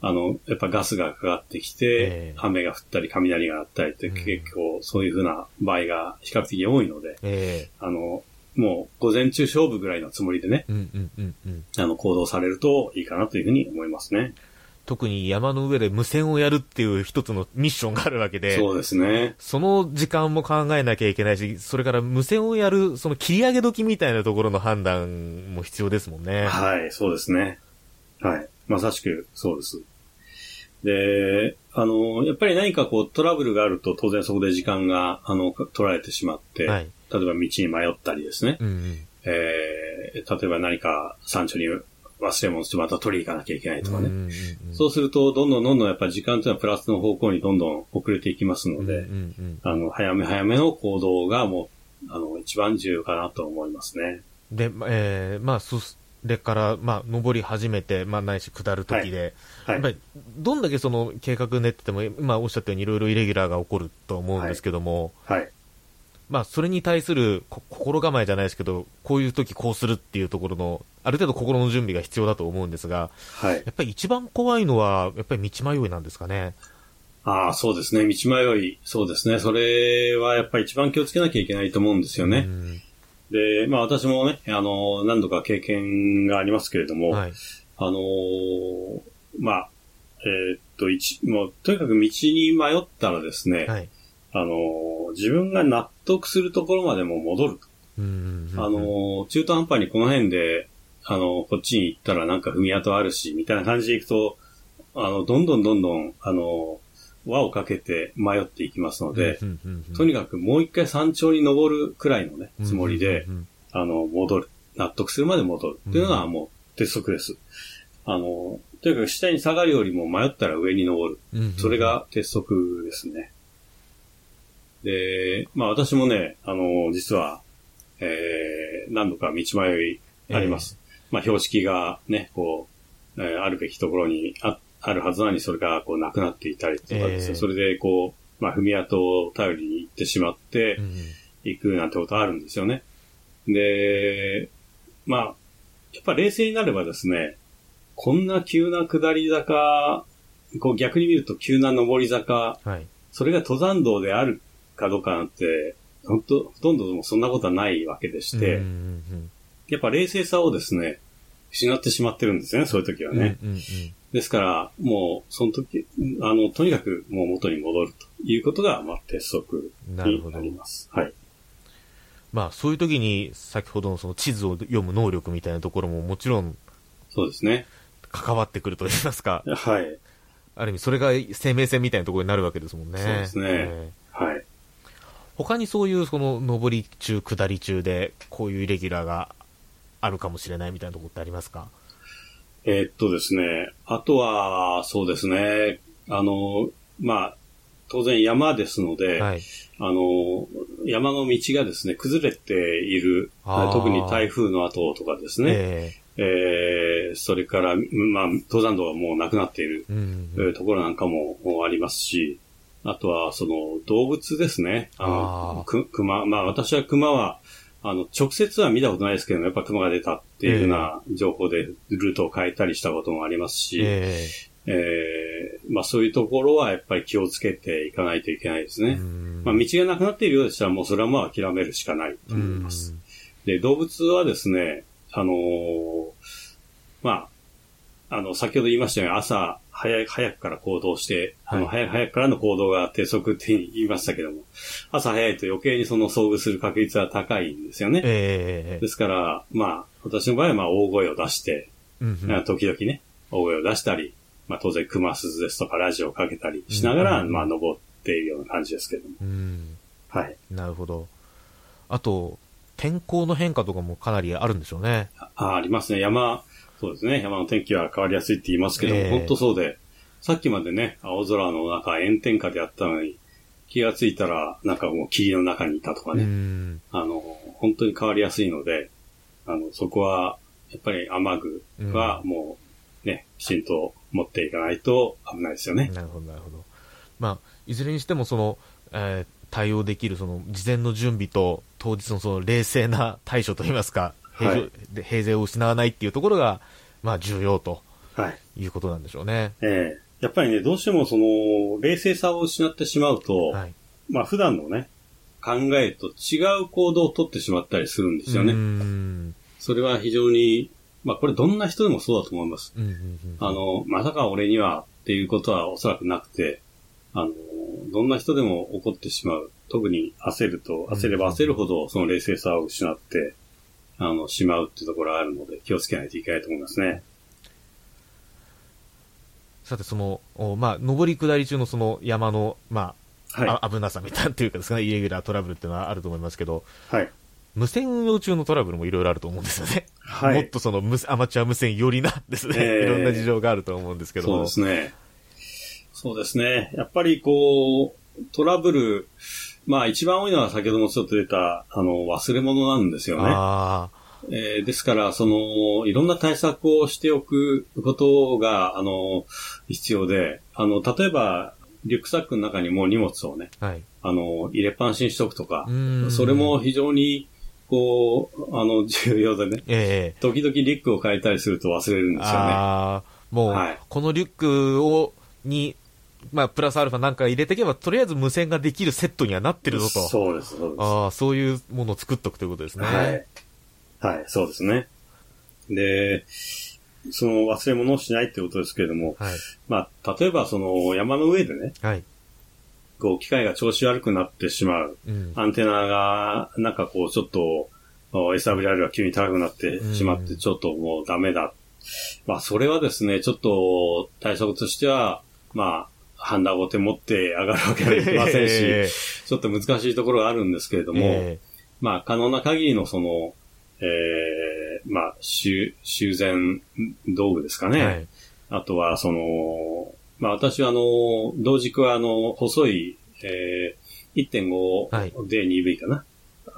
あの、やっぱガスがかかってきて、ええ雨が降ったり雷があったりってうん結構そういうふうな場合が比較的多いので、えあの、もう午前中勝負ぐらいのつもりでね、ーうんうんうんうん。あの、行動されるといいかなというふうに思いますね。特に山の上で無線をやるっていう一つのミッションがあるわけで、そうですね。その時間も考えなきゃいけないし、それから無線をやる、その切り上げ時みたいなところの判断も必要ですもんね。はい、そうですね。はい。まさしくそうです。で、あの、やっぱり何かこうトラブルがあると当然そこで時間が、あの、取られてしまって、はい。例えば道に迷ったりですね。うんうん。えー、例えば何か山頂に忘れ物してまた取りに行かなきゃいけないとかね。うんうんうんそうすると、どんどんどんどんやっぱり時間というのはプラスの方向にどんどん遅れていきますので、うんうんうんあの、早め早めの行動がもう、あの、一番重要かなと思いますね。で、えーまあ、それから、まあ、登り始めて、まあ、ないし下る時で、はいやっぱ。り、どんだけその計画練ってても、今おっしゃったようにいろいろイレギュラーが起こると思うんですけども、はい。まあ、それに対するこ心構えじゃないですけど、こういう時こうするっていうところの、ある程度心の準備が必要だと思うんですが、はい。やっぱり一番怖いのは、やっぱり道迷いなんですかね。ああ、そうですね。道迷い。そうですね。それはやっぱり一番気をつけなきゃいけないと思うんですよね。うんで、まあ私もね、あの、何度か経験がありますけれども、はい。あのーまあ、えーっと、一、もう、とにかく道に迷ったらですね、はい。あのー自分が納得するところまでも戻るあのー中途半端にこの辺で、あのーこっちに行ったらなんか踏み跡あるし、みたいな感じで行くと、あの、どんどんどんどん、あのー輪をかけて迷っていきますので、とにかくもう一回山頂に登るくらいのね、つもりで、あの、戻る。納得するまで戻る。っていうのがもう鉄則です。あの、とにかく下に下がるよりも迷ったら上に登る。うんうんそれが鉄則ですね。で、まあ私もね、あの、実は、えー、何度か道迷いあります。まあ標識がね、こう、えーあるべきところにああるはずなのにそれがこうなくなっていたりとかですね、えーそれでこう、まあ踏み跡を頼りに行ってしまって、うん行くなんてことあるんですよね。で、まあ、やっぱ冷静になればですね、こんな急な下り坂、こう逆に見ると急な上り坂、はい。それが登山道であるかどうかなんて、本当ほとんどそんなことはないわけでして、うんうんやっぱ冷静さをですね、失ってしまってるんですね、そういう時はね。うんうんうんですから、もう、その時、あの、とにかくもう元に戻るということが、まあ、鉄則になります。はい。まあ、そういう時に、先ほどのその地図を読む能力みたいなところももちろん、そうですね。関わってくると言いますか、はい。ある意味、それが生命線みたいなところになるわけですもんね。そうですねええはい。他にそういう、その、上り中、下り中で、こういうイレギュラーがあるかもしれないみたいなところってありますか？えーっとですね、あとは、そうですね、あの、まあ、当然山ですので、はい。あの、山の道がですね、崩れている特に台風の後とかですね、ええーそれから、まあ、登山道がもうなくなっている、ところなんかもありますし、あとは、その、動物ですね。ああの、く、熊、まあ私は熊は、あの、直接は見たことないですけども、やっぱ熊が出たっていうふうな情報でルートを変えたりしたこともありますし、ええーまあそういうところはやっぱり気をつけていかないといけないですね。うんまあ道がなくなっているようでしたらもうそれはまあ諦めるしかないと思います。で、動物はですね、あのーまあ、あの、先ほど言いましたように朝早い、早くから行動して、あの、はい早く早くからの行動が鉄則って言いましたけども、朝早いと余計にその遭遇する確率は高いんですよね。ええですから、まあ、私の場合はまあ大声を出して、うんうん時々ね、大声を出したり、まあ当然熊鈴ですとかラジオをかけたりしながら、うんまあ登っているような感じですけども。うんはい。なるほど。あと、天候の変化とかもかなりあるんでしょうね。あありますね。山、そうですね。山の天気は変わりやすいって言いますけども、ええ本当そうで、さっきまでね、青空の中、炎天下であったのに、気がついたら、なんかもう霧の中にいたとかうね、ん。あの、本当に変わりやすいので、あの、そこは、やっぱり雨具はもう、ね、きちんと持っていかないと危ないですよね。なるほど、なるほど。まあ、いずれにしても、その、えー対応できる、その、事前の準備と、当日のその、冷静な対処といいますか、平常はいで平静を失わないっていうところが、まあ、重要とはい。いうことなんでしょうね。ええやっぱりね、どうしてもその、冷静さを失ってしまうと、はい。まあ普段のね、考えと違う行動をとってしまったりするんですよね。うん。それは非常に、まあこれどんな人でもそうだと思います。うんうんうん。あの、まさか俺にはっていうことはおそらくなくて、あの、どんな人でも起こってしまう。特に焦ると、焦れば焦るほどその冷静さを失って、あの、しまうっていうところがあるので気をつけないといけないと思いますね。さて、その、おまあ、上り下り中のその山の、まあ、はい。あ危なさみたいなっていうかですかね、イレギュラートラブルっていうのはあると思いますけど、はい。無線運用中のトラブルもいろいろあると思うんですよね。はいもっとその無アマチュア無線寄りなですね、ええいろんな事情があると思うんですけどそうも。ですね。そうですね。やっぱりこう、トラブル、まあ一番多いのは先ほどもちょっと出た、あの、忘れ物なんですよね。あえーですから、その、いろんな対策をしておくことが、あの、必要で、あの、例えば、リュックサックの中にもう荷物をね、あ、はい。あの、入れっぱなしにしとくとかそれも非常に、こう、あの、*laughs* 重要でね、ええ時々リュックを変えたりすると忘れるんですよね。ああ、もう、はいこのリュックを、に、まあ、プラスアルファなんか入れていけば、とりあえず無線ができるセットにはなってるぞと。そうです、そうです。ああ、そういうものを作っとくということですね。はい。はい、そうですね。で、その忘れ物をしないってことですけれども、はい。まあ、例えばその山の上でね、はい。こう機械が調子悪くなってしまう。うん。アンテナが、なんかこうちょっと、SWR が急に高くなってしまって、うんちょっともうダメだ。まあ、それはですね、ちょっと対策としては、まあ、ハンダゴテ持って上がるわけにはいきませんし、えちょっと難しいところがあるんですけれども、えまあ、可能な限りのその、えー、まあ、修、修繕道具ですかね。はい。あとは、その、まあ私はあの、同軸はあの、細い、えー、1.5で 2V かな。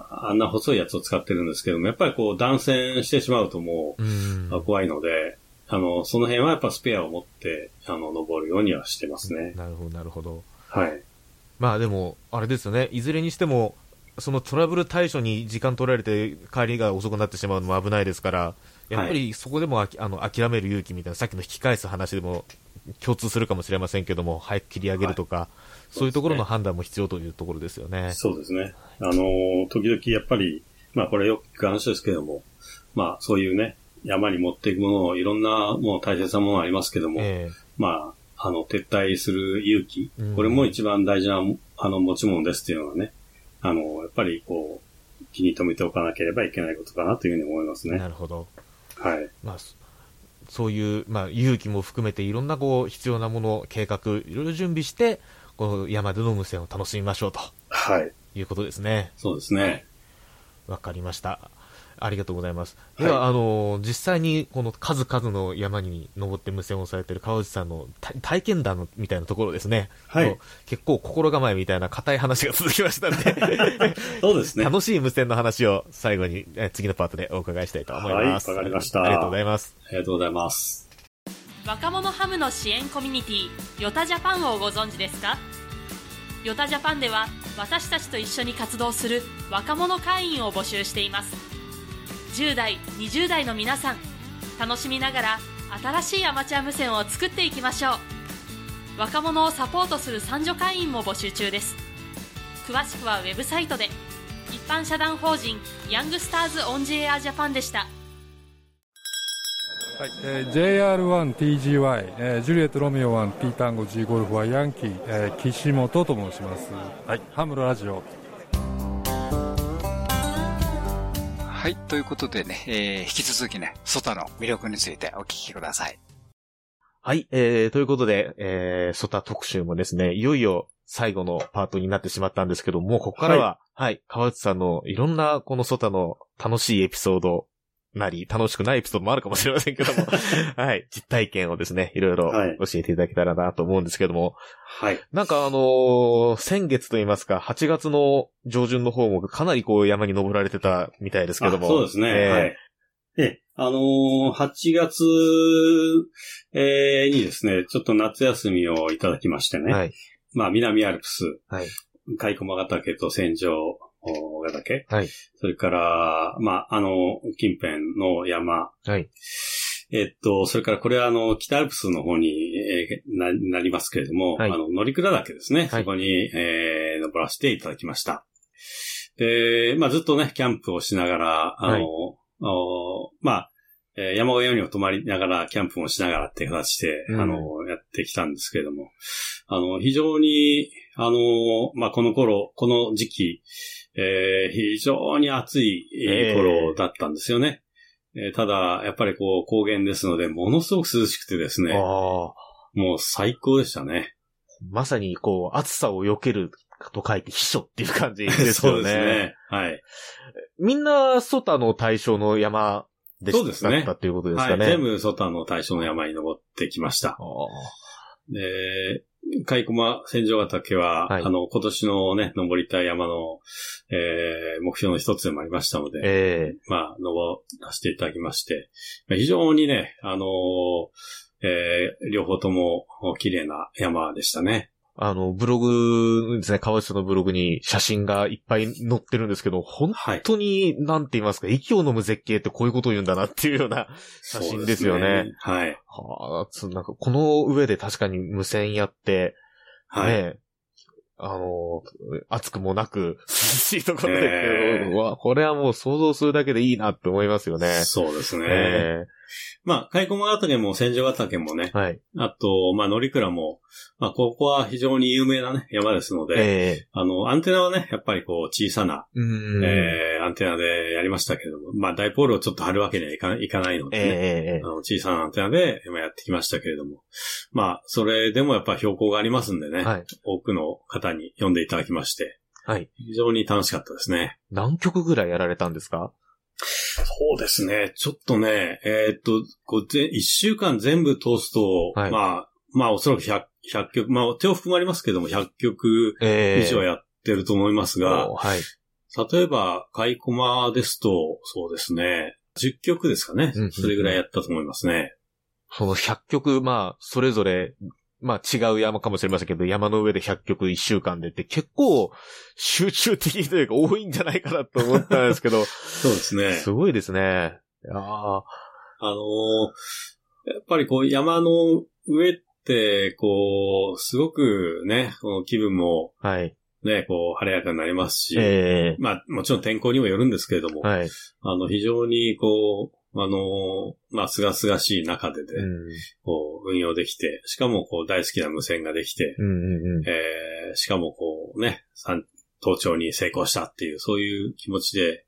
あんな細いやつを使ってるんですけども、やっぱりこう断線してしまうともう、あ怖いので、あの、その辺はやっぱスペアを持って、あの、登るようにはしてますね。なるほど、なるほど。はい。まあでも、あれですよね、いずれにしても、そのトラブル対処に時間取られて帰りが遅くなってしまうのも危ないですから、やっぱりそこでもあきあの諦める勇気みたいな、さっきの引き返す話でも共通するかもしれませんけども、早く切り上げるとか、そういうところの判断も必要というところですよね。そうですね。あのー時々やっぱり、まあこれよく聞く話ですけども、まあそういうね、山に持っていくものをいろんなもう大切なものありますけども、えまあ、あの、撤退する勇気、うんこれも一番大事な、あの、持ち物ですっていうのはね、あの、やっぱりこう、気に留めておかなければいけないことかなというふうに思いますね。なるほど。はい。まあ、そそういう、まあ、勇気も含めていろんなこう必要なもの、計画、いろいろ準備して、この山での無線を楽しみましょうと。はい。いうことですね。そうですね。わかりました。ありがとうございます。はいでは、あの、実際にこの数々の山に登って無線をされている川内さんの体体験談のみたいなところですね。はい結構心構えみたいな硬い話が続きましたんで。*laughs* そうですね。楽しい無線の話を最後に、え次のパートでお伺いしたいと思います。はいわかりましたありがとうございます。ありがとうございます。若者ハムの支援コミュニティヨタジャパンをご存知ですか？ヨタジャパンでは私たちと一緒に活動する若者会員を募集しています10代20代の皆さん。楽しみながら新しいアマチュア無線を作っていきましょう。若者をサポートする三女会員も募集中です。詳しくはウェブサイトで。一般社団法人ヤングスターズオンジエアジャパンでした。はいえー JR1TGY、えージュリエット・ロミオ1 T タンゴ G ゴルフはヤンキー、えー岸本と申します、はい、ハムロラジオはい。ということでね、えー引き続きね、ソタの魅力についてお聞きください。はい、えー、ということで、えー、ソタ特集もですね、いよいよ最後のパートになってしまったんですけども、ここからは、はい、川内さんのいろんなこのソタの楽しいエピソードなり、楽しくないエピソードもあるかもしれませんけども、*laughs* はい、実体験をですね、いろいろ教えていただけたらなと思うんですけども、はい。なんかあのー先月と言いますか、8月の上旬の方もかなりこう山に登られてたみたいですけども。あそうですね。えーはい。で、あのー8月、えーにですね、ちょっと夏休みをいただきましてね。はい。まあ、南アルプス、はい。海駒ヶ岳と戦場ヶ岳、はい。それから、まあ、あの、近辺の山、はい。えっと、それからこれはあの、北アルプスの方に、えーななりますけれども、はいあの、乗鞍岳ですね。はいそこに、えー登らせていただきました。で、まあずっとね、キャンプをしながら、あの、はいおまあ、えー山小屋にも泊まりながら、キャンプもしながらっていう形で、うんあの、やってきたんですけれども、あの、非常に、あの、まあ、この頃、この時期、えー非常に暑いえー頃だったんですよね。えーただ、やっぱりこう、高原ですので、ものすごく涼しくてですね、もう最高でしたね。まさにこう、暑さを避けると書いて秘書っていう感じですよね。そうですね。はい。みんな、ソタの対象の山でそうですね。だったっていうことですかね。はい、全部外の対象の山に登ってきました。で、海駒戦場ヶ岳は、はいあの、今年のね、登りたい山の、えー目標の一つでもありましたので、えまあ、登らせていただきまして、非常にね、あのーえー両方とも綺麗な山でしたね。あの、ブログですね、川内さんのブログに写真がいっぱい載ってるんですけど、本当に、なんて言いますか、息を飲む絶景ってこういうことを言うんだなっていうような *laughs* 写真ですよね。そうですはい。はあ、つなんかこの上で確かに無線やって、はいね、あの、暑くもなく、涼しいところで、ええうわこれはもう想像するだけでいいなって思いますよね。そうですね。えまあ、海駒ヶ岳も戦場ヶ岳もね、はい。あと、まあ、乗鞍も、まあ、ここは非常に有名なね、山ですので、えあの、アンテナはね、やっぱりこう、小さな、うんえーアンテナでやりましたけれども、まあ、ダイポールをちょっと貼るわけにはいかいかないのでね、ええあの小さなアンテナでまあやってきましたけれども、まあ、それでもやっぱ標高がありますんでね、はい多くの方に読んでいただきまして、はい。非常に楽しかったですね。何曲ぐらいやられたんですか？そうですね。ちょっとね、えーっと、こうぜ、一週間全部通すと、はいまあ、まあおそらく100、100曲、まあ手を含まれますけども、100曲ええ以上やってると思いますが、おはい。例えば、カイコマですと、そうですね、10曲ですかねうんうんう。んそれぐらいやったと思いますね。その100曲、まあ、それぞれ、まあ違う山かもしれませんけど、山の上で100曲1週間でって結構集中的というか多いんじゃないかなと思ったんですけど、*laughs* そうですね。すごいですね。いやーあのーやっぱりこう山の上って、こう、すごくね、この気分もはい。ね、こう、晴れやかになりますし、えまあ、もちろん天候にもよるんですけれども、えはい。あの、非常にこう、あのーまあ、すがすがしい中でで、うん。こう、運用できて、しかもこう、大好きな無線ができて、うんうんうん。えー、しかもこうね、山登頂に成功したっていう、そういう気持ちで、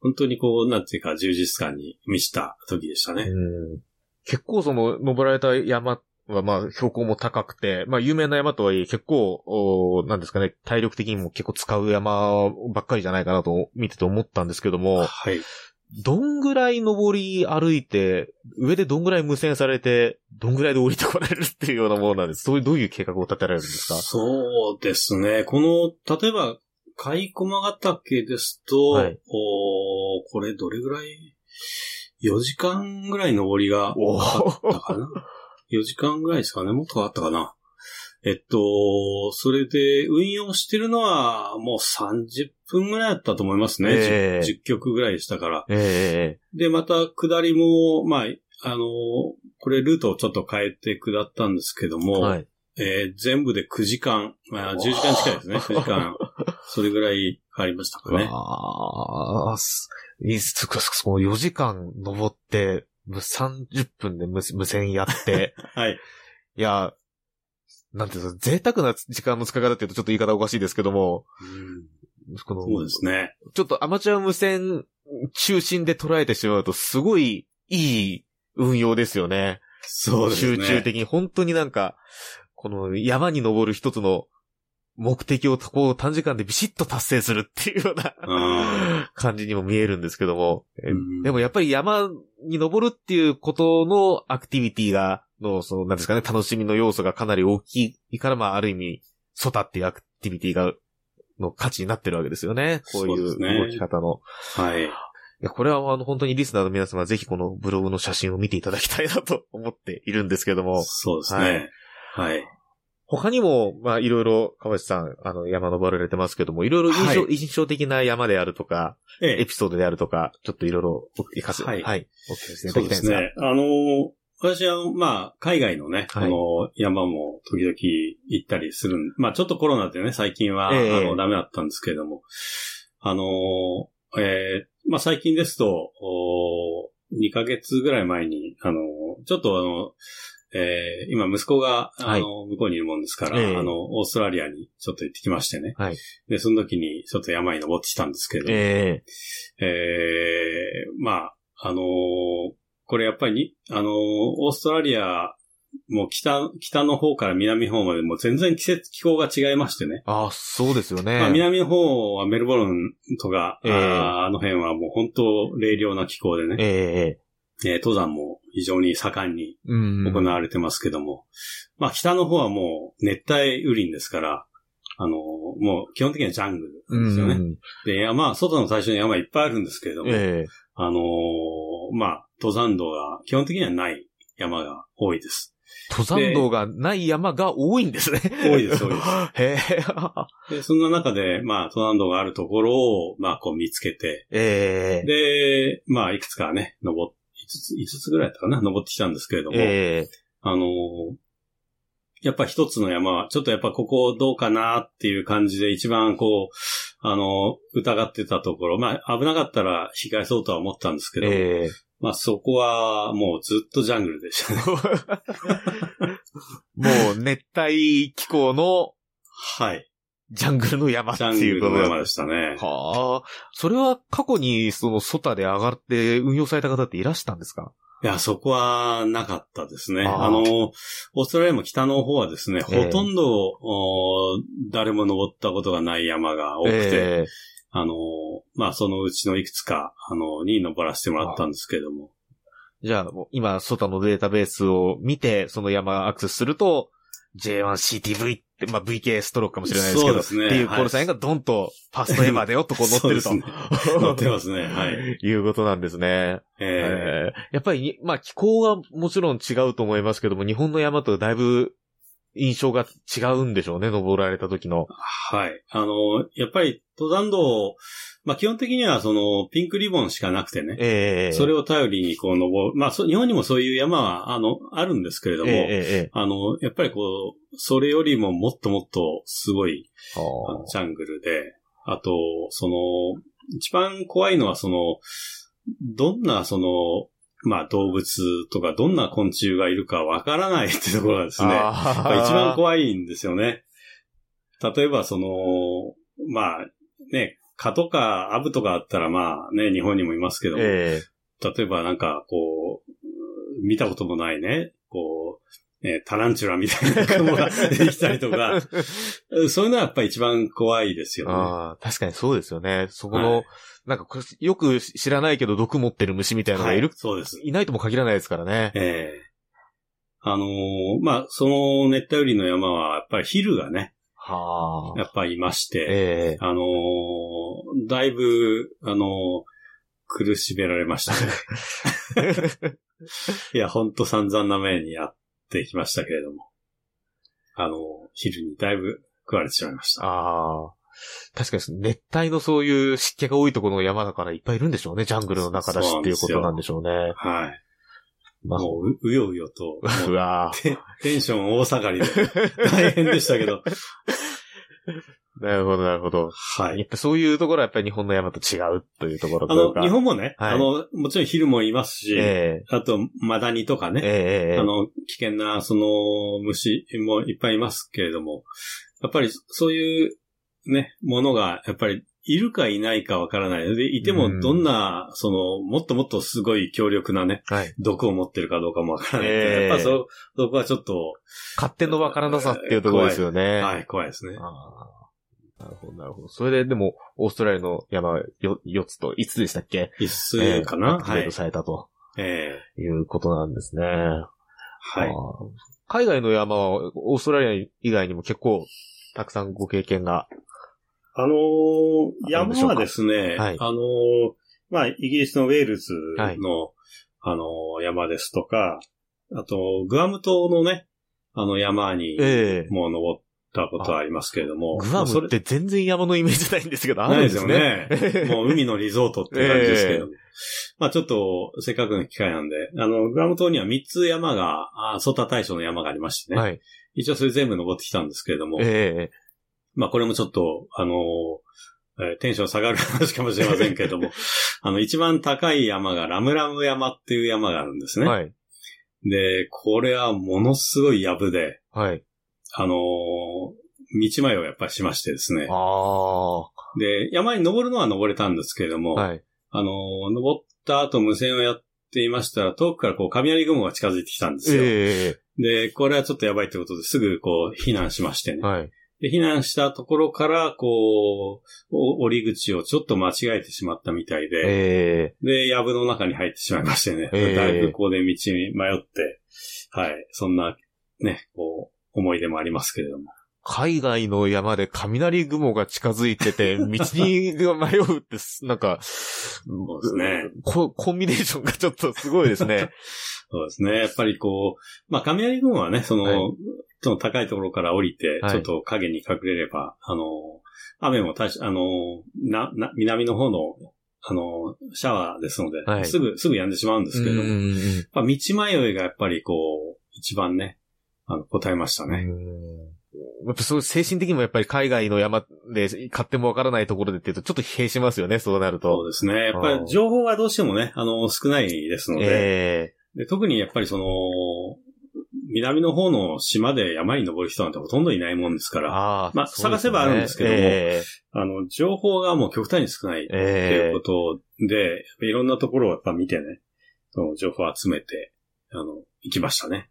本当にこう、なんていうか、充実感に満ちた時でしたね。うん結構その、登られた山はまあ、標高も高くて、まあ、有名な山とはいえ結構、おなんですかね、体力的にも結構使う山ばっかりじゃないかなと見てて思ったんですけども、はい。どんぐらい登り歩いて、上でどんぐらい無線されて、どんぐらいで降りてこられるっていうようなものなんです。そういう、どういう計画を立てられるんですか？そうですね。この、例えば、海駒ヶ岳ですと、はいおーこれどれぐらい ?4 時間ぐらい登りがおあったかな ?4 時間ぐらいですかね？もっとあったかな？えっと、それで運用してるのはもう30分ぐらいだったと思いますね。ええ 10, 10曲ぐらいでしたから。えで、また下りも、まあ、あの、これルートをちょっと変えて下ったんですけども、えはい。えー全部で9時間、まあ、10時間近いですね、9時間。それぐらいかかりましたかね。ああ、すいいっす。そその4時間登って、む30分で無無線やって、*laughs* はい。いや、なんていうの、贅沢な時間の使い方って言うとちょっと言い方おかしいですけども、このそうですね。ちょっとアマチュア無線中心で捉えてしまうと、すごいいい運用ですよね。そうですね。集中的に、本当になんか、この山に登る一つの目的をこう短時間でビシッと達成するっていうようなあ感じにも見えるんですけども。えうんでもやっぱり山に登るっていうことのアクティビティが、の、その、なんですかね、楽しみの要素がかなり大きいから、まあ、ある意味、ソタっていうアクティビティが、の価値になってるわけですよね。こういう動き方の。はい。いや、これはあの本当にリスナーの皆様ぜひこのブログの写真を見ていただきたいなと思っているんですけども。そうですね。はい。他にも、まあいろいろ、川内さん、あの山登られてますけども、いろいろ印象,、はい印象的な山であるとか、ええエピソードであるとか、ちょっといろいろお聞かせ、はいはい。お聞かせいたそうだきたいんですが。ですね。あの、私は、まあ、海外のね、はい。この山も時々行ったりするんまあ、ちょっとコロナでね、最近は、ええ。あの、ダメだったんですけれども、あの、えーまあ、最近ですと、お2ヶ月ぐらい前に、あの、ちょっとあの、えー今息子が、あの、向こうにいるもんですから、ええ。あの、オーストラリアにちょっと行ってきましてね。はい。で、その時にちょっと山に登ってきたんですけど、え。えーまあ、あのーこれやっぱりに、あのーオーストラリア、もう北、北の方から南の方までもう全然季節、気候が違いましてね。ああ、そうですよね。まあ、南の方はメルボルンとか、ええあーあの辺はもう本当冷涼な気候でね、えええー登山も非常に盛んにうん。行われてますけども、まあ北の方はもう熱帯雨林ですから、あのーもう基本的にはジャングルですよね。ん。で、山、外の最初に山いっぱいあるんですけれども、ええあのーまあ、登山道が基本的にはない山が多いです。登山道がない山が多いんですね。多いです、多いで *laughs* へえ。す。で、そんな中で、まあ、登山道があるところを、まあ、こう見つけて、ええで、まあ、いくつかね、登っ、5つ、5つぐらいだったかな、登ってきたんですけれども、ええあのーやっぱ一つの山は、ちょっとやっぱここどうかなっていう感じで一番こう、あのー疑ってたところ、まあ危なかったら引き返そうとは思ったんですけど、ええまあそこはもうずっとジャングルでしたね。*laughs* もう熱帯気候のはい。ジャングルの山ってジャングいうことでルの山でしたね。はあ。それは過去にそのソタで上がって運用された方っていらしたんですか？いや、そこはなかったですね。あの、オーストラリアも北の方はですね、ええほとんど、お誰も登ったことがない山が多くて、えあの、まあ、そのうちのいくつか、あの、に登らせてもらったんですけれども。じゃあ、今、ソタのデータベースを見て、その山アクセスすると、J1CTV って、まあ、VK ストロークかもしれないですけど、そうですねっていうコールサインがドンとファーストエバーだよとこう載ってると。ね載ってますねはい。いうことなんですね。ええーやっぱりに、まあ気候がもちろん違うと思いますけども、日本の山とだいぶ印象が違うんでしょうね、登られた時の。はい。あの、やっぱり登山道、まあ基本的にはそのピンクリボンしかなくてね。ええそれを頼りにこう登る。まあそ日本にもそういう山は、あの、あるんですけれども、ええええあの、やっぱりこう、それよりももっともっとすごい、ジャングルで、あと、その、一番怖いのはその、どんなその、まあ動物とかどんな昆虫がいるかわからないってところがですね、一番怖いんですよね。例えばその、まあね、蚊とかアブとかあったらまあね、日本にもいますけども、え。例えばなんかこう、見たこともないね、えータランチュラみたいな雲が *laughs* 出てきたりとか、そういうのはやっぱり一番怖いですよね。ああ、確かにそうですよね。そこの、はいなんかよく知らないけど毒持ってる虫みたいなのがいる、はいそうです。いないとも限らないですからね。ええあのーまあ、その熱帯雨林の山は、やっぱりヒルがね、はやっぱりいまして、ええあのーだいぶ、あのー苦しめられましたね。*laughs* いや、ほんと散々な目にやってきましたけれども。あのーヒルにだいぶ食われてしまいました。ああ。確かに熱帯のそういう湿気が多いところの山だからいっぱいいるんでしょうね。ジャングルの中だしっていうことなんでしょうね。はい。まあ、もう、ううようよと、*laughs* うわテテンション大下がりで、大変でしたけど。*laughs* なるほど、なるほど。はい。やっぱそういうところはやっぱり日本の山と違うというところあの、というか。日本もね、はいあの、もちろんヒルもいますし、えあと、マダニとかね、えええあの、危険な、その、虫もいっぱいいますけれども、やっぱりそういうね、ものが、やっぱり、いるかいないかわからない。で、いてもどんな、その、もっともっとすごい強力なね、はい。毒を持ってるかどうかもわからない。ええやっぱそう、そこはちょっと、勝手のわからなさっていうところですよね。はい、怖いですね。なるほど、なるほど。それで、でも、オーストラリアの山よ4つと5つでしたっけ？一数かな、アップデートされたと。ええいうことなんですね。はい。海外の山は、オーストラリア以外にも結構、たくさんご経験が。あのー山はですね、はい。あのーまあ、イギリスのウェールズの、あのー山ですとか、あと、グアム島のね、あの山に、ええ。もう登ったことはありますけれども、グアムって全然山のイメージないんですけど、あないるんですね。ですよね。もう海のリゾートっていう感じですけど。*laughs* まあちょっと、せっかくの機会なんで、あの、グアム島には3つ山が、あソタ大将の山がありましてね。はい。一応それ全部登ってきたんですけれども、ええまあこれもちょっと、あのえーテンション下がる話かもしれませんけれども、*laughs* あの、一番高い山がラムラム山っていう山があるんですね。はい。で、これはものすごい藪で、はい。あのー道迷いをやっぱりしましてですね。あで、山に登るのは登れたんですけれども、あ。はい。あのー登った後無線をやっていましたら、遠くからこう雷雲が近づいてきたんですよ。えで、これはちょっとやばいってことですぐこう避難しましてね。えはい。で、避難したところから、こう、お降り口をちょっと間違えてしまったみたいで、えで、藪の中に入ってしまいましてね。ええだいぶここで道に迷って、はい、そんな、ね、こう、思い出もありますけれども。海外の山で雷雲が近づいてて、*laughs* 道に迷うってす、なんか、そうですね。ココンビネーションがちょっとすごいですね。*laughs* そうですね。やっぱりこう、まあ、雷雲はね、その、はいその高いところから降りて、はいちょっと影に隠れれば、あの、雨もたし、あの、な、な、南の方の、あの、シャワーですので、はいすぐ、すぐ止んでしまうんですけれども、うんうんうんやっぱ道迷いがやっぱりこう、一番ね、あの、答えましたね。やっぱそう、精神的にもやっぱり海外の山で勝手もわからないところでっていうとちょっと疲弊しますよね、そうなると。そうですね。やっぱり情報はどうしてもね、あの、少ないですので、えで特にやっぱりその、南の方の島で山に登る人なんてほとんどいないもんですかえら、ああ。まあね探せばあるんですけどもえあの、情報がもう極端に少ないってええいうことで、いろんなところをやっぱ見てね、その情報を集めて、あの、行きましたね。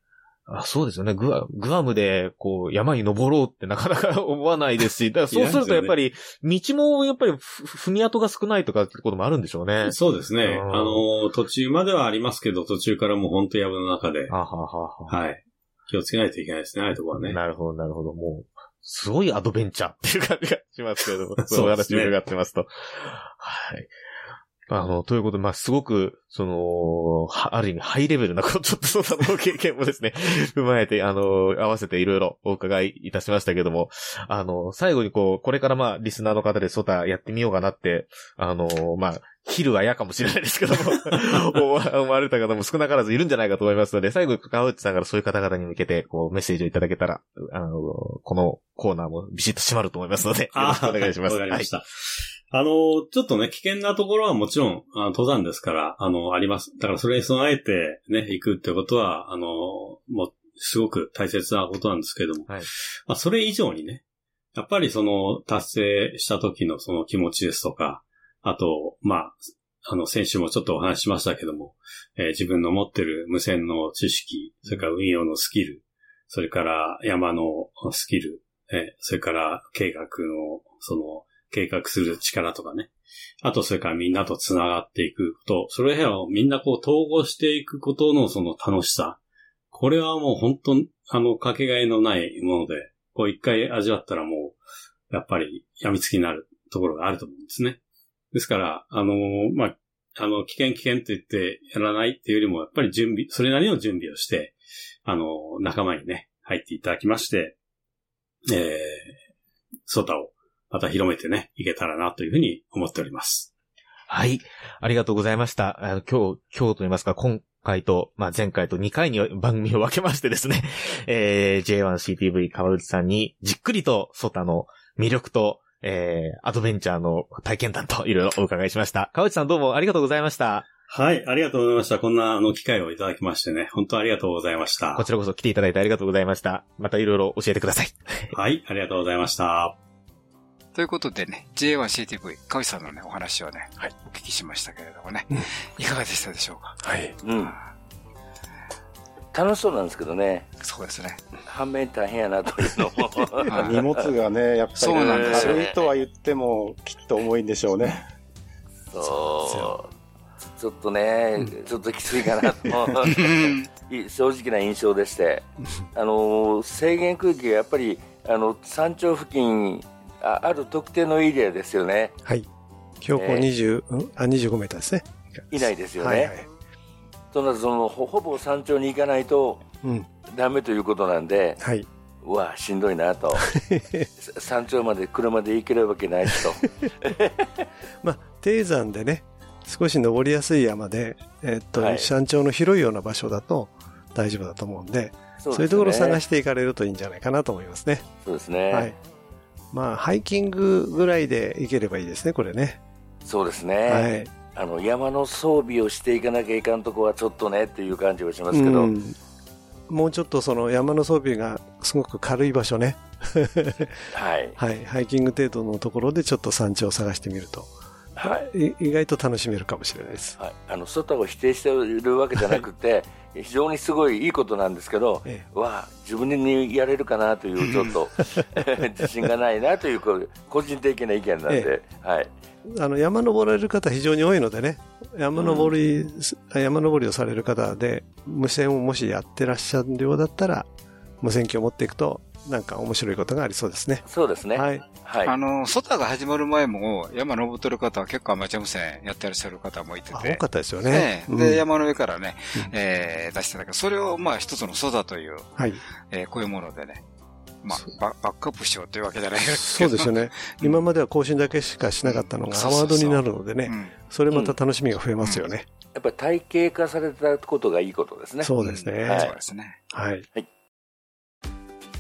あそうですよね。グアグアムで、こう、山に登ろうってなかなか思わないですし、*laughs* だからそうするとやっぱり、道もやっぱり踏み跡が少ないとかってこともあるんでしょうね。そうですね。あの、途中まではありますけど、途中からもう本当山の中で。ははははい。気をつけないといけないですね、ああいうところはね。なるほど、なるほど。もう、すごいアドベンチャーっていう感じがしますけれども、*laughs* そういう話を伺ってますと。はい。あの、ということで、まあ、すごく、その、ある意味、ハイレベルな、ちょっとその経験もですね、*laughs* 踏まえて、あの、合わせていろいろお伺いいたしましたけども、あの、最後にこう、これからまあ、リスナーの方でソタやってみようかなって、あの、まあ、昼は嫌かもしれないですけども *laughs* *laughs* 思われた方も少なからずいるんじゃないかと思いますので、最後に川内さんからそういう方々に向けて、こう、メッセージをいただけたら、あの、このコーナーもビシッと閉まると思いますので、よろしくお願いします。わかりました。はいあの、ちょっとね、危険なところはもちろん、あの登山ですから、あの、あります。だからそれに備えてね、行くってことは、あの、もう、すごく大切なことなんですけれども、はい、まあ、それ以上にね、やっぱりその、達成した時のその気持ちですとか、あと、まあ、あの、先週もちょっとお話ししましたけども、えー、自分の持ってる無線の知識、それから運用のスキル、それから山のスキル、えー、それから計画の、その、計画する力とかね。あと、それからみんなと繋がっていくこと、それらをみんなこう統合していくことのその楽しさ。これはもう本当、あの、かけがえのないもので、こう一回味わったらもう、やっぱり病みつきになるところがあると思うんですね。ですから、あの、まあ、あの、危険危険って言ってやらないっていうよりも、やっぱり準備、それなりの準備をして、あの、仲間にね、入っていただきまして、えー、ソタをまた広めてね、いけたらなというふうに思っております。はい。ありがとうございました。あの今日、今日と言いますか、今回と、まあ、前回と2回に番組を分けましてですね、*laughs* えー、J1CTV 川内さんにじっくりとソタの魅力と、えー、アドベンチャーの体験談といろいろお伺いしました。川内さんどうもありがとうございました。はい、ありがとうございました。こんなあの機会をいただきましてね、本当ありがとうございました。こちらこそ来ていただいてありがとうございました。またいろいろ教えてください。はい、ありがとうございました。ということでね、J1CTV、川内さんのね、お話をね、はい、お聞きしましたけれどもね、うん、いかがでしたでしょうか？はい。うん。楽しそうなんですけどね。そうですね。反面大変やなというのも。*laughs* 荷物がね、やっぱり、そうなんです軽いとは言っても、きっと重いんでしょうね。そう。ちょっとね、ちょっときついかなと。*laughs* 正直な印象でして、あの、制限区域がやっぱり、あの、山頂付近あある特定のエリアですよね。はい。標高20、えー、あ25メーターですね。以内ですよね。はいはい、そのそのほほぼ山頂に行かないと、うん、ダメということなんで、はい、うわしんどいなと *laughs* 山頂まで車で行けるわけないしと *laughs* まあ低山でね少し登りやすい山で、えー、っと、はい、山頂の広いような場所だと大丈夫だと思うんでそう、ね、そういうところを探していかれるといいんじゃないかなと思いますね。そうですね。はい。まあ、ハイキングぐらいで行ければいいですね、これね。そうですね。はい。あの、山の装備をしていかなきゃいかんとこはちょっとねっていう感じはしますけど。うん、もうちょっとその山の装備がすごく軽い場所ね。はい。はい。ハイキング程度のところでちょっと山頂を探してみると。はい、意外と楽しめるかもしれないです。はい、あの外を否定しているわけじゃなくて、非常にすごいいいことなんですけど、ええ、わあ自分にやれるかなというちょっと *laughs* 自信がないなという個人的な意見なんで、え、はい。あの山登られる方非常に多いのでね、山登り、うん、山登りをされる方で無線をもしやってらっしゃるようだったら無線機を持っていくとなんか面白いことがありそうですね。そうですね。はい。はい。あの、ソタが始まる前も、山登ってる方は結構アマチュア無線やってらっしゃる方もいてて。多かったですよね。ねで、山の上からね、うん、えー、出してたけど、それをまあ一つのソタという、はい。えー、こういうものでね、まあ、ババックアップしようというわけじゃないですけど。そうですよね。今までは更新だけしかしなかったのが、アワードになるのでね、それまた楽しみが増えますよね。やっぱり体系化されたことがいいことですね。そうですね。はい、そうですね。はい。はい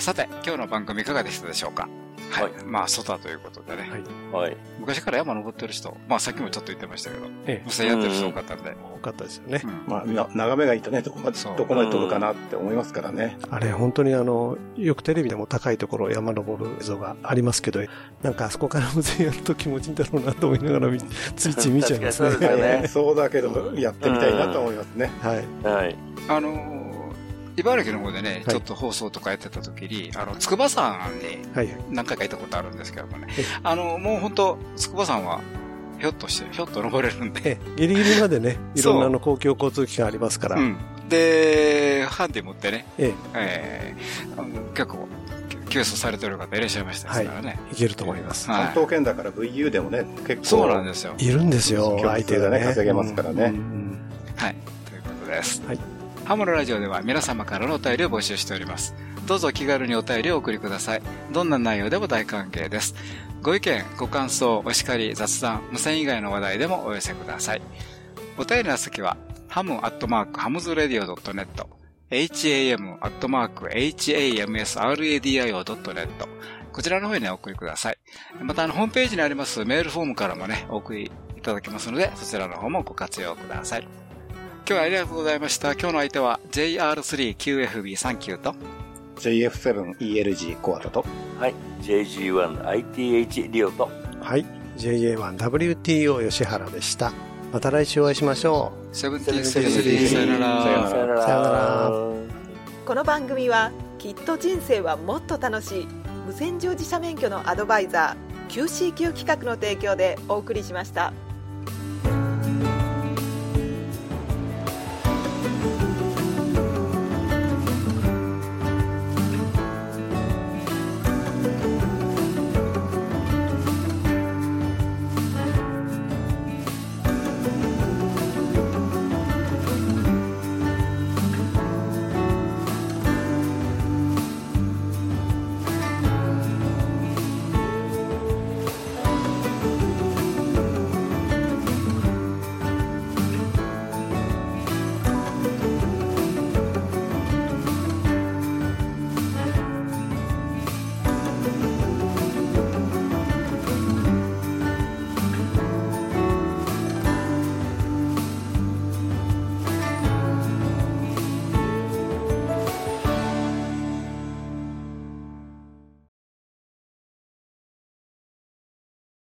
さて、今日の番組いかがでしたでしょうか？はい。まあ、ソタということでね。はい。昔から山登ってる人、まあ、さっきもちょっと言ってましたけど、ええ、実際やってる人多かったんで。多かったですよね。まあ、眺めがいいとね、どこまで、どこまで飛ぶかなって思いますからね。あれ、本当にあの、よくテレビでも高いところ山登る映像がありますけど、なんかあそこから無線やると気持ちいいんだろうなと思いながら、*laughs* ついつい見ちゃいますね。*laughs* そうだけど、やってみたいなと思いますね。はい。はい。あの茨城の方でね、ちょっと放送とかやってた時に、あの、筑波山に何回か行ったことあるんですけどもね、あの、もう本当筑波山は、ひょっとして、ひょっと登れるんで。ギリギリまでね、*laughs* いろんなの公共交通機関ありますから。うん、で、ハンディ持ってね、ええー、結構、救出されてる方いらっしゃいましたからね。い、けると思います。関東圏だから VU でもね、結構。そうなんですよ。いるんですよ、相手がね、稼げますからね。はい。ということです。はい。ハムのラジオでは皆様からのお便りを募集しております。どうぞ気軽にお便りをお送りください。どんな内容でも大歓迎です。ご意見、ご感想、お叱り、雑談、無線以外の話題でもお寄せください。お便りの先は、ハムアットマークハムズラディオ .net、ham アットマーク hamsradio.net こちらの方にお送りください。また、あの、ホームページにありますメールフォームからもね、お送りいただけますので、そちらの方もご活用ください。今日はありがとうございました。今日の相手は JR3QFB39 と JF7ELG コアタとはい JG1ITH リオとはい JA1WTO 吉原でした。また来週お会いしましょう。セブンティーさよなら。さよなら。さよなら。この番組はきっと人生はもっと楽しい無線乗自社免許のアドバイザー QCQ 企画の提供でお送りしました。